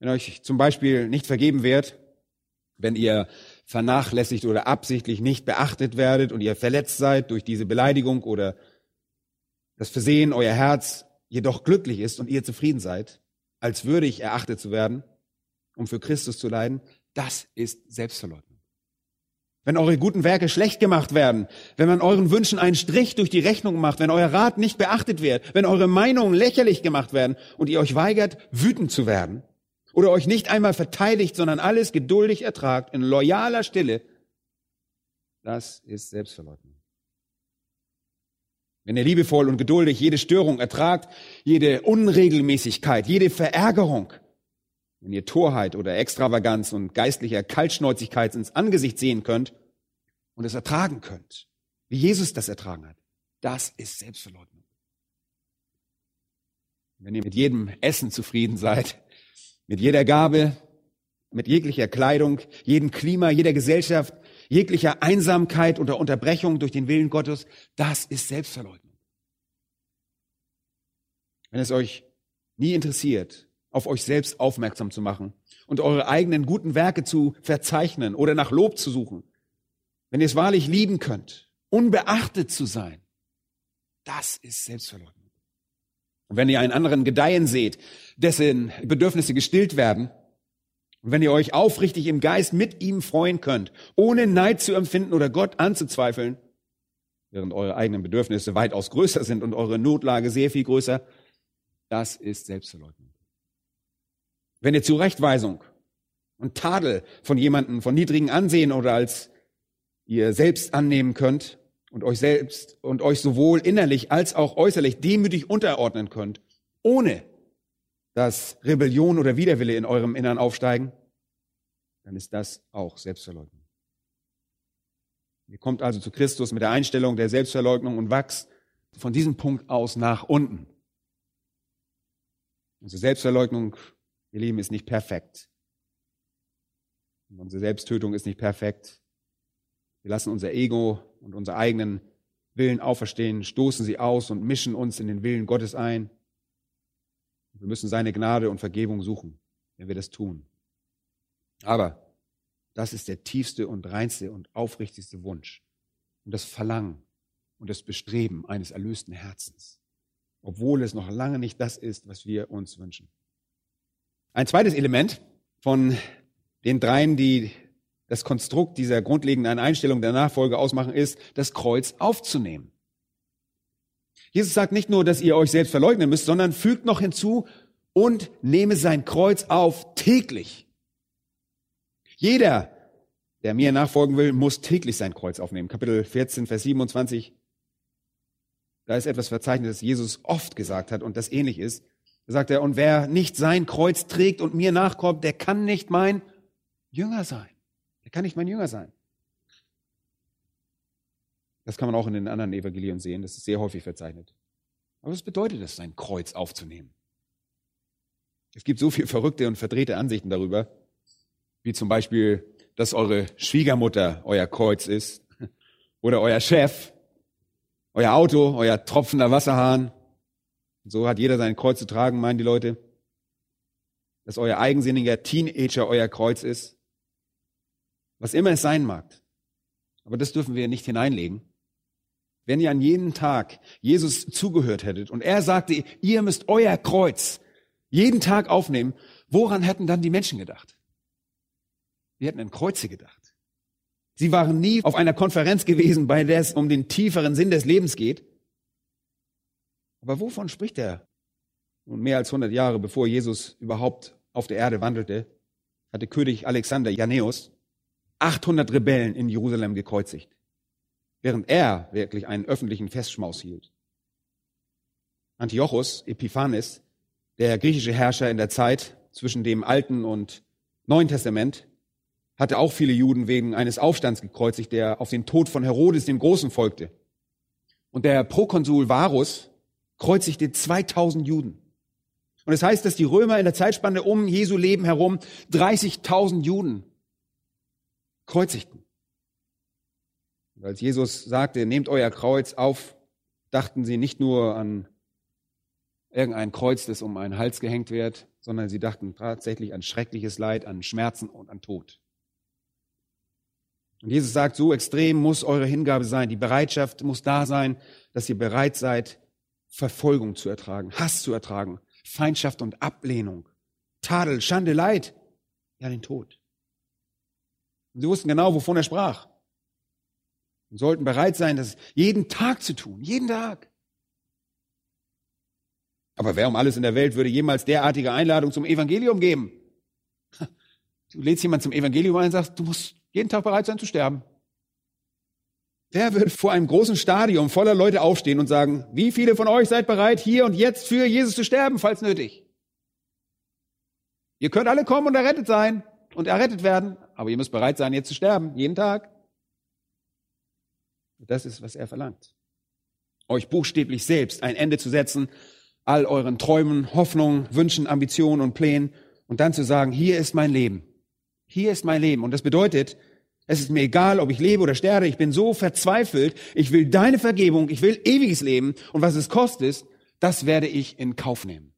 Wenn euch zum Beispiel nicht vergeben wird, wenn ihr vernachlässigt oder absichtlich nicht beachtet werdet und ihr verletzt seid durch diese Beleidigung oder das Versehen euer Herz jedoch glücklich ist und ihr zufrieden seid, als würdig erachtet zu werden, um für Christus zu leiden, das ist Selbstverleugnung. Wenn eure guten Werke schlecht gemacht werden, wenn man euren Wünschen einen Strich durch die Rechnung macht, wenn euer Rat nicht beachtet wird, wenn eure Meinungen lächerlich gemacht werden und ihr euch weigert, wütend zu werden oder euch nicht einmal verteidigt, sondern alles geduldig ertragt in loyaler Stille, das ist Selbstverleugnung. Wenn ihr liebevoll und geduldig jede Störung ertragt, jede Unregelmäßigkeit, jede Verärgerung, wenn ihr Torheit oder Extravaganz und geistlicher Kaltschnäuzigkeit ins Angesicht sehen könnt und es ertragen könnt, wie Jesus das ertragen hat, das ist Selbstverleugnung. Wenn ihr mit jedem Essen zufrieden seid, mit jeder Gabe, mit jeglicher Kleidung, jedem Klima, jeder Gesellschaft, jeglicher Einsamkeit oder Unterbrechung durch den Willen Gottes, das ist Selbstverleugnung. Wenn es euch nie interessiert, auf euch selbst aufmerksam zu machen und eure eigenen guten Werke zu verzeichnen oder nach Lob zu suchen, wenn ihr es wahrlich lieben könnt, unbeachtet zu sein, das ist Selbstverleugnung. Und wenn ihr einen anderen gedeihen seht, dessen Bedürfnisse gestillt werden, und wenn ihr euch aufrichtig im Geist mit ihm freuen könnt, ohne Neid zu empfinden oder Gott anzuzweifeln, während eure eigenen Bedürfnisse weitaus größer sind und eure Notlage sehr viel größer, das ist Selbstverleugnung. Wenn ihr Zurechtweisung und Tadel von jemandem von niedrigen Ansehen oder als ihr selbst annehmen könnt und euch selbst und euch sowohl innerlich als auch äußerlich demütig unterordnen könnt, ohne dass Rebellion oder Widerwille in eurem Innern aufsteigen, dann ist das auch Selbstverleugnung. Ihr kommt also zu Christus mit der Einstellung der Selbstverleugnung und wachst von diesem Punkt aus nach unten. Unsere Selbstverleugnung, ihr Lieben, ist nicht perfekt. unsere Selbsttötung ist nicht perfekt. Wir lassen unser Ego und unsere eigenen Willen auferstehen, stoßen sie aus und mischen uns in den Willen Gottes ein. Wir müssen seine Gnade und Vergebung suchen, wenn wir das tun. Aber das ist der tiefste und reinste und aufrichtigste Wunsch und das Verlangen und das Bestreben eines erlösten Herzens, obwohl es noch lange nicht das ist, was wir uns wünschen. Ein zweites Element von den dreien, die das Konstrukt dieser grundlegenden Einstellung der Nachfolge ausmachen, ist, das Kreuz aufzunehmen. Jesus sagt nicht nur, dass ihr euch selbst verleugnen müsst, sondern fügt noch hinzu und nehme sein Kreuz auf täglich. Jeder, der mir nachfolgen will, muss täglich sein Kreuz aufnehmen. Kapitel 14, Vers 27. Da ist etwas verzeichnet, das Jesus oft gesagt hat und das ähnlich ist. Da sagt er, und wer nicht sein Kreuz trägt und mir nachkommt, der kann nicht mein Jünger sein. Der kann nicht mein Jünger sein. Das kann man auch in den anderen Evangelien sehen. Das ist sehr häufig verzeichnet. Aber was bedeutet es, sein Kreuz aufzunehmen? Es gibt so viel verrückte und verdrehte Ansichten darüber, wie zum Beispiel, dass eure Schwiegermutter euer Kreuz ist oder euer Chef, euer Auto, euer tropfender Wasserhahn. So hat jeder sein Kreuz zu tragen, meinen die Leute. Dass euer eigensinniger Teenager euer Kreuz ist. Was immer es sein mag. Aber das dürfen wir nicht hineinlegen. Wenn ihr an jeden Tag Jesus zugehört hättet und er sagte, ihr müsst euer Kreuz jeden Tag aufnehmen, woran hätten dann die Menschen gedacht? Wir hätten an Kreuze gedacht. Sie waren nie auf einer Konferenz gewesen, bei der es um den tieferen Sinn des Lebens geht. Aber wovon spricht er? Und mehr als 100 Jahre bevor Jesus überhaupt auf der Erde wandelte, hatte König Alexander Janäus 800 Rebellen in Jerusalem gekreuzigt während er wirklich einen öffentlichen Festschmaus hielt. Antiochus Epiphanes, der griechische Herrscher in der Zeit zwischen dem Alten und Neuen Testament, hatte auch viele Juden wegen eines Aufstands gekreuzigt, der auf den Tod von Herodes dem Großen folgte. Und der Prokonsul Varus kreuzigte 2000 Juden. Und es das heißt, dass die Römer in der Zeitspanne um Jesu Leben herum 30.000 Juden kreuzigten. Und als Jesus sagte, nehmt euer Kreuz auf, dachten sie nicht nur an irgendein Kreuz, das um einen Hals gehängt wird, sondern sie dachten tatsächlich an schreckliches Leid, an Schmerzen und an Tod. Und Jesus sagt, so extrem muss eure Hingabe sein. Die Bereitschaft muss da sein, dass ihr bereit seid, Verfolgung zu ertragen, Hass zu ertragen, Feindschaft und Ablehnung, Tadel, Schande, Leid, ja den Tod. Und sie wussten genau, wovon er sprach und sollten bereit sein, das jeden Tag zu tun, jeden Tag. Aber wer um alles in der Welt würde jemals derartige Einladung zum Evangelium geben? Du lädst jemanden zum Evangelium ein und sagst, du musst jeden Tag bereit sein zu sterben. Wer wird vor einem großen Stadion voller Leute aufstehen und sagen, wie viele von euch seid bereit, hier und jetzt für Jesus zu sterben, falls nötig? Ihr könnt alle kommen und errettet sein und errettet werden, aber ihr müsst bereit sein, jetzt zu sterben, jeden Tag. Das ist, was er verlangt. Euch buchstäblich selbst ein Ende zu setzen, all euren Träumen, Hoffnungen, Wünschen, Ambitionen und Plänen und dann zu sagen, hier ist mein Leben. Hier ist mein Leben. Und das bedeutet, es ist mir egal, ob ich lebe oder sterbe. Ich bin so verzweifelt. Ich will deine Vergebung. Ich will ewiges Leben. Und was es kostet, das werde ich in Kauf nehmen.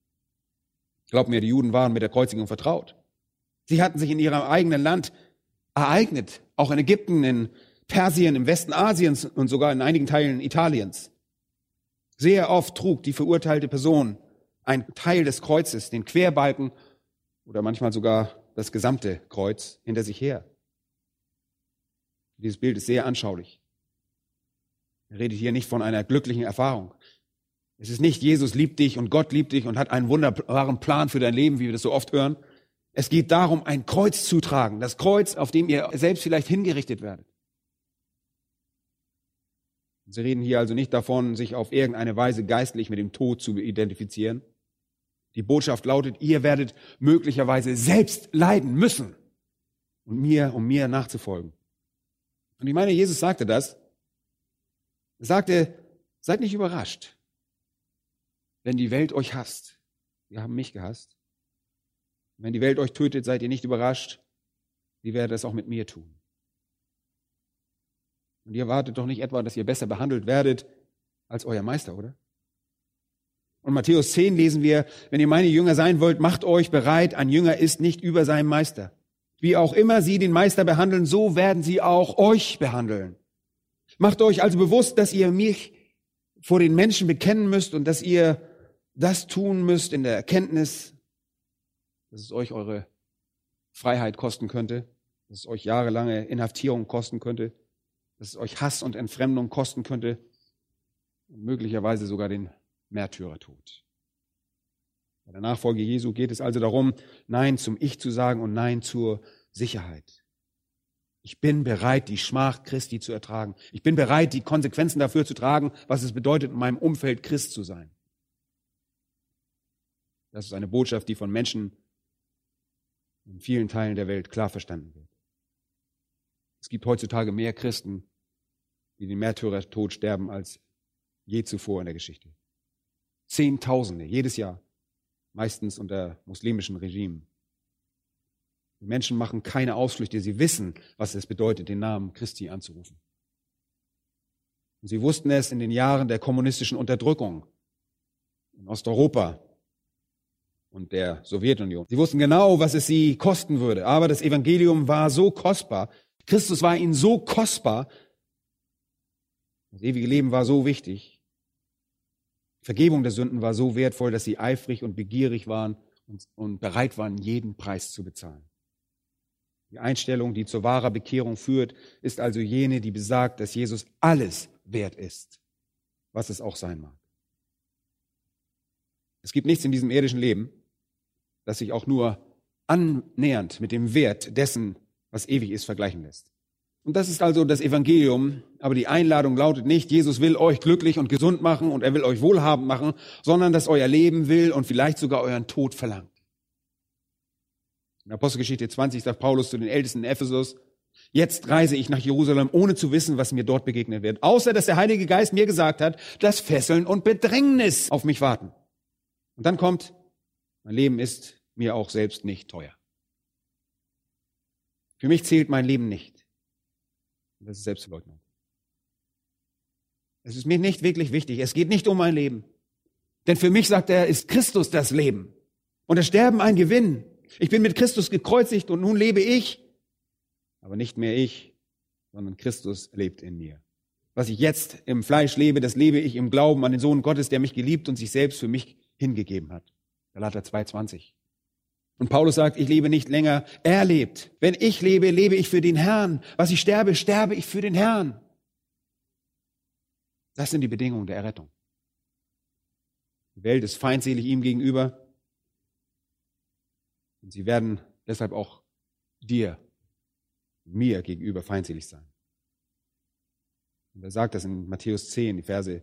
Glaub mir, die Juden waren mit der Kreuzigung vertraut. Sie hatten sich in ihrem eigenen Land ereignet. Auch in Ägypten, in Persien, im Westen Asiens und sogar in einigen Teilen Italiens. Sehr oft trug die verurteilte Person ein Teil des Kreuzes, den Querbalken oder manchmal sogar das gesamte Kreuz hinter sich her. Dieses Bild ist sehr anschaulich. Er redet hier nicht von einer glücklichen Erfahrung. Es ist nicht, Jesus liebt dich und Gott liebt dich und hat einen wunderbaren Plan für dein Leben, wie wir das so oft hören. Es geht darum, ein Kreuz zu tragen. Das Kreuz, auf dem ihr selbst vielleicht hingerichtet werdet. Sie reden hier also nicht davon, sich auf irgendeine Weise geistlich mit dem Tod zu identifizieren. Die Botschaft lautet, ihr werdet möglicherweise selbst leiden müssen und mir, um mir nachzufolgen. Und ich meine, Jesus sagte das. Er sagte, seid nicht überrascht, wenn die Welt euch hasst. Wir haben mich gehasst. Wenn die Welt euch tötet, seid ihr nicht überrascht. Sie werde es auch mit mir tun. Und ihr wartet doch nicht etwa, dass ihr besser behandelt werdet als euer Meister, oder? Und Matthäus 10 lesen wir, wenn ihr meine Jünger sein wollt, macht euch bereit, ein Jünger ist nicht über seinem Meister. Wie auch immer sie den Meister behandeln, so werden sie auch euch behandeln. Macht euch also bewusst, dass ihr mich vor den Menschen bekennen müsst und dass ihr das tun müsst in der Erkenntnis, dass es euch eure Freiheit kosten könnte, dass es euch jahrelange Inhaftierung kosten könnte, dass es euch Hass und Entfremdung kosten könnte möglicherweise sogar den Märtyrertod. Bei der Nachfolge Jesu geht es also darum, Nein zum Ich zu sagen und Nein zur Sicherheit. Ich bin bereit, die Schmach Christi zu ertragen. Ich bin bereit, die Konsequenzen dafür zu tragen, was es bedeutet, in meinem Umfeld Christ zu sein. Das ist eine Botschaft, die von Menschen in vielen Teilen der Welt klar verstanden wird. Es gibt heutzutage mehr Christen, die den Märtyrertod sterben als je zuvor in der Geschichte. Zehntausende jedes Jahr, meistens unter muslimischen Regimen. Die Menschen machen keine Ausflüchte, sie wissen, was es bedeutet, den Namen Christi anzurufen. Und sie wussten es in den Jahren der kommunistischen Unterdrückung in Osteuropa und der Sowjetunion. Sie wussten genau, was es sie kosten würde, aber das Evangelium war so kostbar, Christus war ihnen so kostbar, das ewige Leben war so wichtig. Vergebung der Sünden war so wertvoll, dass sie eifrig und begierig waren und, und bereit waren, jeden Preis zu bezahlen. Die Einstellung, die zur wahrer Bekehrung führt, ist also jene, die besagt, dass Jesus alles wert ist, was es auch sein mag. Es gibt nichts in diesem irdischen Leben, das sich auch nur annähernd mit dem Wert dessen, was ewig ist, vergleichen lässt. Und das ist also das Evangelium. Aber die Einladung lautet nicht, Jesus will euch glücklich und gesund machen und er will euch wohlhabend machen, sondern dass euer Leben will und vielleicht sogar euren Tod verlangt. In Apostelgeschichte 20 sagt Paulus zu den Ältesten in Ephesus, jetzt reise ich nach Jerusalem, ohne zu wissen, was mir dort begegnet wird. Außer, dass der Heilige Geist mir gesagt hat, dass Fesseln und Bedrängnis auf mich warten. Und dann kommt, mein Leben ist mir auch selbst nicht teuer. Für mich zählt mein Leben nicht. Das ist Selbstverleugnung. Es ist mir nicht wirklich wichtig. Es geht nicht um mein Leben. Denn für mich, sagt er, ist Christus das Leben. Und das Sterben ein Gewinn. Ich bin mit Christus gekreuzigt und nun lebe ich. Aber nicht mehr ich, sondern Christus lebt in mir. Was ich jetzt im Fleisch lebe, das lebe ich im Glauben an den Sohn Gottes, der mich geliebt und sich selbst für mich hingegeben hat. Galater 2,20. Und Paulus sagt, ich lebe nicht länger, er lebt. Wenn ich lebe, lebe ich für den Herrn. Was ich sterbe, sterbe ich für den Herrn. Das sind die Bedingungen der Errettung. Die Welt ist feindselig ihm gegenüber. Und sie werden deshalb auch dir, mir gegenüber feindselig sein. Und er sagt das in Matthäus 10, die Verse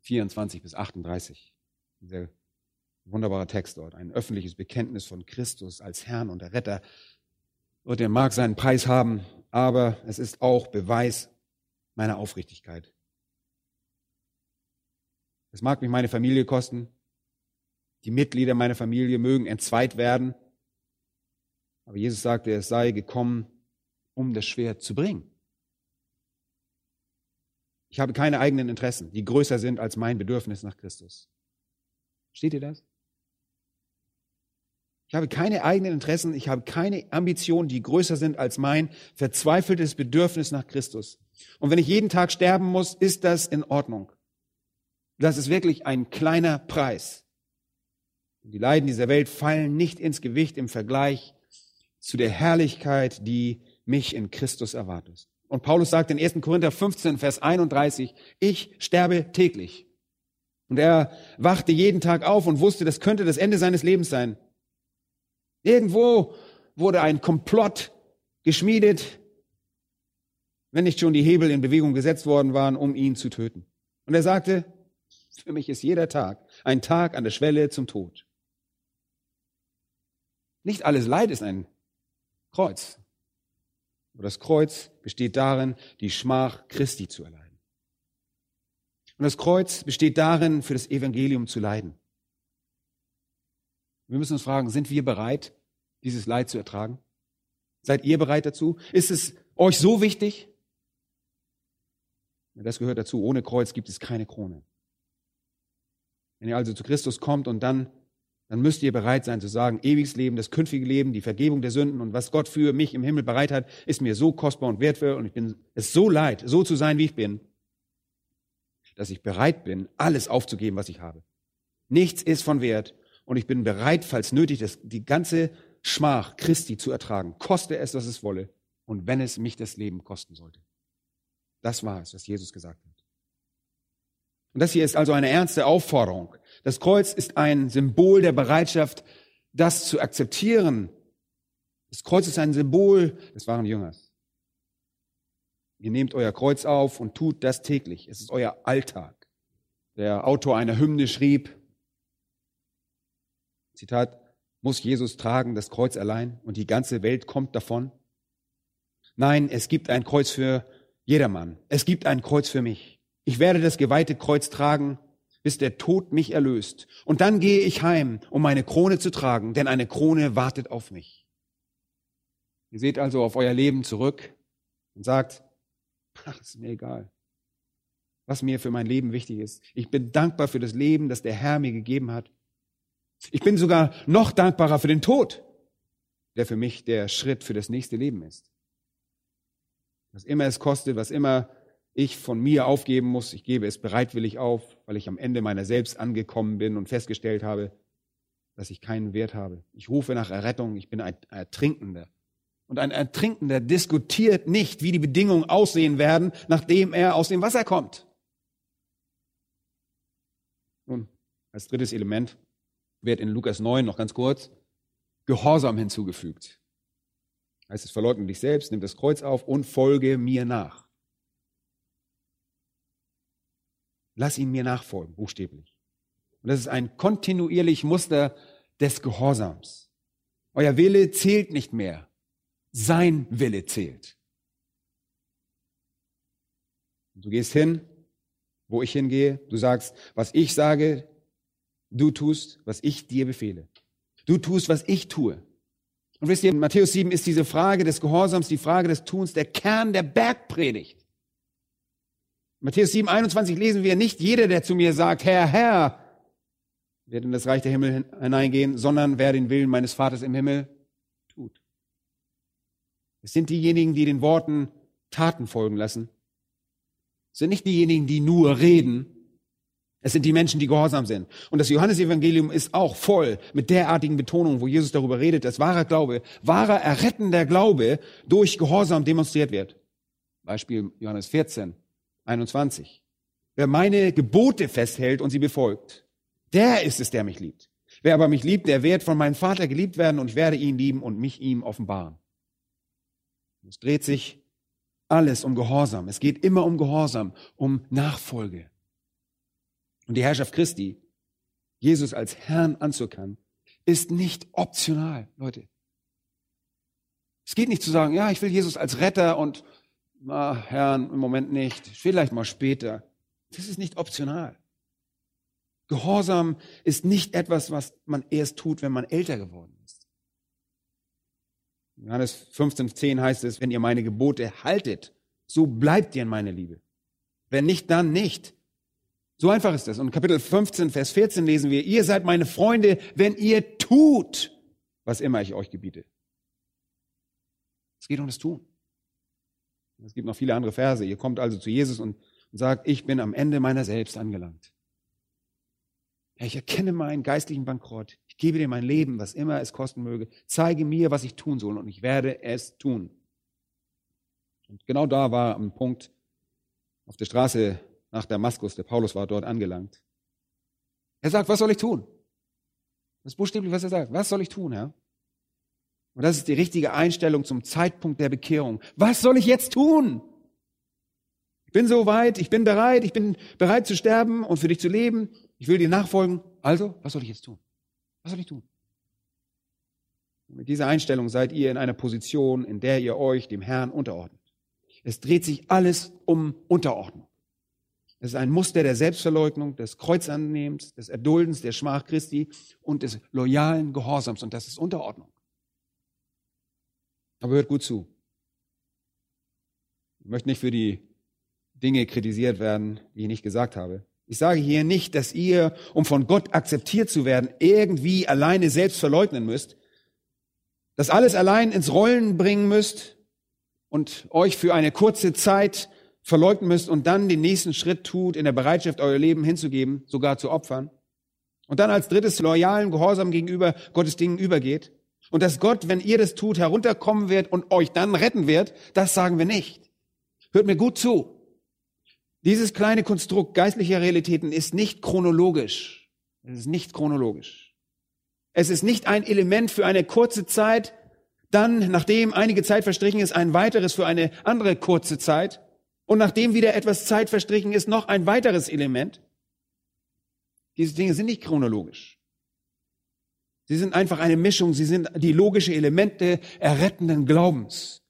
24 bis 38. Dieser wunderbare Text dort. Ein öffentliches Bekenntnis von Christus als Herrn und Retter. Und er mag seinen Preis haben, aber es ist auch Beweis meiner Aufrichtigkeit. Es mag mich meine Familie kosten. Die Mitglieder meiner Familie mögen entzweit werden. Aber Jesus sagte, es sei gekommen, um das Schwert zu bringen. Ich habe keine eigenen Interessen, die größer sind als mein Bedürfnis nach Christus. Steht ihr das? Ich habe keine eigenen Interessen, ich habe keine Ambitionen, die größer sind als mein verzweifeltes Bedürfnis nach Christus. Und wenn ich jeden Tag sterben muss, ist das in Ordnung. Das ist wirklich ein kleiner Preis. Die Leiden dieser Welt fallen nicht ins Gewicht im Vergleich zu der Herrlichkeit, die mich in Christus erwartet. Und Paulus sagt in 1. Korinther 15, Vers 31, ich sterbe täglich. Und er wachte jeden Tag auf und wusste, das könnte das Ende seines Lebens sein. Irgendwo wurde ein Komplott geschmiedet, wenn nicht schon die Hebel in Bewegung gesetzt worden waren, um ihn zu töten. Und er sagte, für mich ist jeder Tag ein Tag an der Schwelle zum Tod. Nicht alles Leid ist ein Kreuz. Aber das Kreuz besteht darin, die Schmach Christi zu erleiden. Und das Kreuz besteht darin, für das Evangelium zu leiden. Wir müssen uns fragen, sind wir bereit, dieses Leid zu ertragen? Seid ihr bereit dazu? Ist es euch so wichtig? Das gehört dazu. Ohne Kreuz gibt es keine Krone. Wenn ihr also zu Christus kommt und dann dann müsst ihr bereit sein zu sagen, ewiges Leben, das künftige Leben, die Vergebung der Sünden und was Gott für mich im Himmel bereit hat, ist mir so kostbar und wertvoll und ich bin es so leid, so zu sein, wie ich bin, dass ich bereit bin, alles aufzugeben, was ich habe. Nichts ist von Wert und ich bin bereit, falls nötig, das, die ganze Schmach Christi zu ertragen, koste es, was es wolle und wenn es mich das Leben kosten sollte. Das war es, was Jesus gesagt hat. Und das hier ist also eine ernste Aufforderung. Das Kreuz ist ein Symbol der Bereitschaft, das zu akzeptieren. Das Kreuz ist ein Symbol des wahren Jüngers. Ihr nehmt euer Kreuz auf und tut das täglich. Es ist euer Alltag. Der Autor einer Hymne schrieb, Zitat, muss Jesus tragen das Kreuz allein und die ganze Welt kommt davon? Nein, es gibt ein Kreuz für jedermann. Es gibt ein Kreuz für mich. Ich werde das geweihte Kreuz tragen, bis der Tod mich erlöst. Und dann gehe ich heim, um meine Krone zu tragen, denn eine Krone wartet auf mich. Ihr seht also auf euer Leben zurück und sagt, ach, ist mir egal, was mir für mein Leben wichtig ist. Ich bin dankbar für das Leben, das der Herr mir gegeben hat. Ich bin sogar noch dankbarer für den Tod, der für mich der Schritt für das nächste Leben ist. Was immer es kostet, was immer ich von mir aufgeben muss. Ich gebe es bereitwillig auf, weil ich am Ende meiner selbst angekommen bin und festgestellt habe, dass ich keinen Wert habe. Ich rufe nach Errettung, ich bin ein Ertrinkender. Und ein Ertrinkender diskutiert nicht, wie die Bedingungen aussehen werden, nachdem er aus dem Wasser kommt. Nun, als drittes Element wird in Lukas 9 noch ganz kurz Gehorsam hinzugefügt. Heißt es, verleugne dich selbst, nimm das Kreuz auf und folge mir nach. Lass ihn mir nachfolgen, buchstäblich. Und das ist ein kontinuierlich Muster des Gehorsams. Euer Wille zählt nicht mehr. Sein Wille zählt. Du gehst hin, wo ich hingehe. Du sagst, was ich sage, du tust, was ich dir befehle. Du tust, was ich tue. Und wisst ihr, in Matthäus 7 ist diese Frage des Gehorsams, die Frage des Tuns, der Kern der Bergpredigt. Matthäus 7, 21 lesen wir, nicht jeder, der zu mir sagt, Herr, Herr, wird in das Reich der Himmel hineingehen, sondern wer den Willen meines Vaters im Himmel tut. Es sind diejenigen, die den Worten Taten folgen lassen. Es sind nicht diejenigen, die nur reden. Es sind die Menschen, die gehorsam sind. Und das Johannesevangelium ist auch voll mit derartigen Betonungen, wo Jesus darüber redet, dass wahrer Glaube, wahrer errettender Glaube durch Gehorsam demonstriert wird. Beispiel Johannes 14. 21. Wer meine Gebote festhält und sie befolgt, der ist es, der mich liebt. Wer aber mich liebt, der wird von meinem Vater geliebt werden und ich werde ihn lieben und mich ihm offenbaren. Es dreht sich alles um Gehorsam. Es geht immer um Gehorsam, um Nachfolge. Und die Herrschaft Christi, Jesus als Herrn anzuerkennen, ist nicht optional, Leute. Es geht nicht zu sagen, ja, ich will Jesus als Retter und na, Herrn, im Moment nicht, vielleicht mal später. Das ist nicht optional. Gehorsam ist nicht etwas, was man erst tut, wenn man älter geworden ist. Johannes 15,10 heißt es, wenn ihr meine Gebote haltet, so bleibt ihr in meiner Liebe. Wenn nicht, dann nicht. So einfach ist das. Und Kapitel 15, Vers 14 lesen wir, ihr seid meine Freunde, wenn ihr tut, was immer ich euch gebiete. Es geht um das Tun. Es gibt noch viele andere Verse. Ihr kommt also zu Jesus und sagt, ich bin am Ende meiner selbst angelangt. Ich erkenne meinen geistlichen Bankrott. Ich gebe dir mein Leben, was immer es kosten möge. Zeige mir, was ich tun soll und ich werde es tun. Und genau da war ein Punkt auf der Straße nach Damaskus. Der Paulus war dort angelangt. Er sagt, was soll ich tun? Das ist buchstäblich, was er sagt. Was soll ich tun, Herr? Und das ist die richtige Einstellung zum Zeitpunkt der Bekehrung. Was soll ich jetzt tun? Ich bin so weit, ich bin bereit, ich bin bereit zu sterben und für dich zu leben. Ich will dir nachfolgen. Also, was soll ich jetzt tun? Was soll ich tun? Mit dieser Einstellung seid ihr in einer Position, in der ihr euch dem Herrn unterordnet. Es dreht sich alles um Unterordnung. Es ist ein Muster der Selbstverleugnung, des Kreuzannehmens, des Erduldens, der Schmach Christi und des loyalen Gehorsams. Und das ist Unterordnung. Aber hört gut zu. Ich möchte nicht für die Dinge kritisiert werden, die ich nicht gesagt habe. Ich sage hier nicht, dass ihr, um von Gott akzeptiert zu werden, irgendwie alleine selbst verleugnen müsst, das alles allein ins Rollen bringen müsst und euch für eine kurze Zeit verleugnen müsst und dann den nächsten Schritt tut, in der Bereitschaft, euer Leben hinzugeben, sogar zu opfern. Und dann als drittes loyalen Gehorsam gegenüber Gottes Dingen übergeht. Und dass Gott, wenn ihr das tut, herunterkommen wird und euch dann retten wird, das sagen wir nicht. Hört mir gut zu. Dieses kleine Konstrukt geistlicher Realitäten ist nicht chronologisch. Es ist nicht chronologisch. Es ist nicht ein Element für eine kurze Zeit, dann, nachdem einige Zeit verstrichen ist, ein weiteres für eine andere kurze Zeit und nachdem wieder etwas Zeit verstrichen ist, noch ein weiteres Element. Diese Dinge sind nicht chronologisch. Sie sind einfach eine Mischung, sie sind die logische Elemente errettenden Glaubens.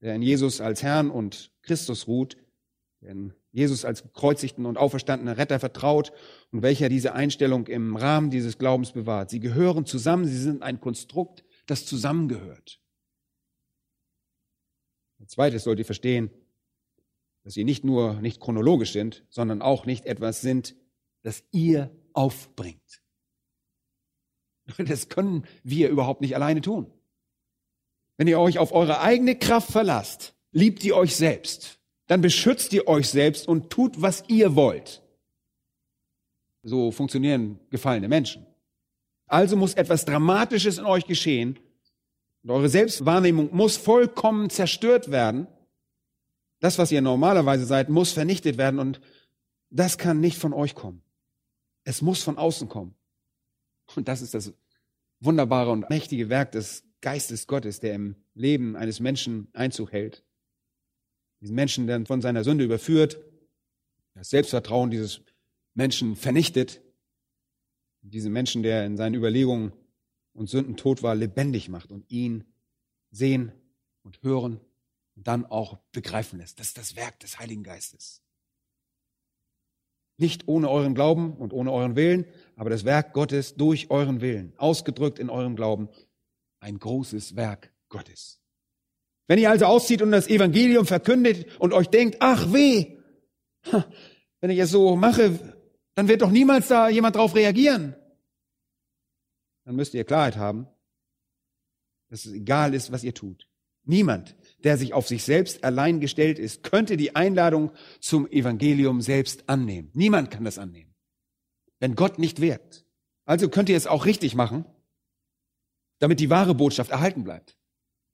Der in Jesus als Herrn und Christus ruht, der in Jesus als gekreuzigten und auferstandenen Retter vertraut und welcher diese Einstellung im Rahmen dieses Glaubens bewahrt. Sie gehören zusammen, sie sind ein Konstrukt, das zusammengehört. Als zweites sollt ihr verstehen, dass sie nicht nur nicht chronologisch sind, sondern auch nicht etwas sind, das ihr aufbringt. Das können wir überhaupt nicht alleine tun. Wenn ihr euch auf eure eigene Kraft verlasst, liebt ihr euch selbst, dann beschützt ihr euch selbst und tut, was ihr wollt. So funktionieren gefallene Menschen. Also muss etwas Dramatisches in euch geschehen und eure Selbstwahrnehmung muss vollkommen zerstört werden. Das, was ihr normalerweise seid, muss vernichtet werden und das kann nicht von euch kommen. Es muss von außen kommen. Und das ist das wunderbare und mächtige Werk des Geistes Gottes, der im Leben eines Menschen Einzug hält. Diesen Menschen dann von seiner Sünde überführt, das Selbstvertrauen dieses Menschen vernichtet, diesen Menschen, der in seinen Überlegungen und Sünden tot war, lebendig macht und ihn sehen und hören und dann auch begreifen lässt. Das ist das Werk des Heiligen Geistes. Nicht ohne euren Glauben und ohne euren Willen, aber das Werk Gottes durch euren Willen, ausgedrückt in eurem Glauben, ein großes Werk Gottes. Wenn ihr also auszieht und das Evangelium verkündet und euch denkt, ach weh, wenn ich es so mache, dann wird doch niemals da jemand drauf reagieren. Dann müsst ihr Klarheit haben, dass es egal ist, was ihr tut. Niemand, der sich auf sich selbst allein gestellt ist, könnte die Einladung zum Evangelium selbst annehmen. Niemand kann das annehmen, wenn Gott nicht wirkt. Also könnt ihr es auch richtig machen, damit die wahre Botschaft erhalten bleibt.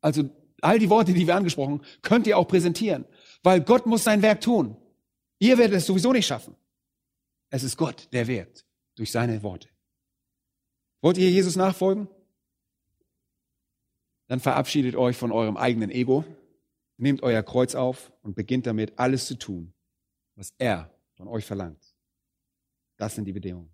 Also all die Worte, die wir angesprochen, könnt ihr auch präsentieren, weil Gott muss sein Werk tun. Ihr werdet es sowieso nicht schaffen. Es ist Gott, der wirkt durch seine Worte. Wollt ihr Jesus nachfolgen? Dann verabschiedet euch von eurem eigenen Ego, nehmt euer Kreuz auf und beginnt damit alles zu tun, was er von euch verlangt. Das sind die Bedingungen.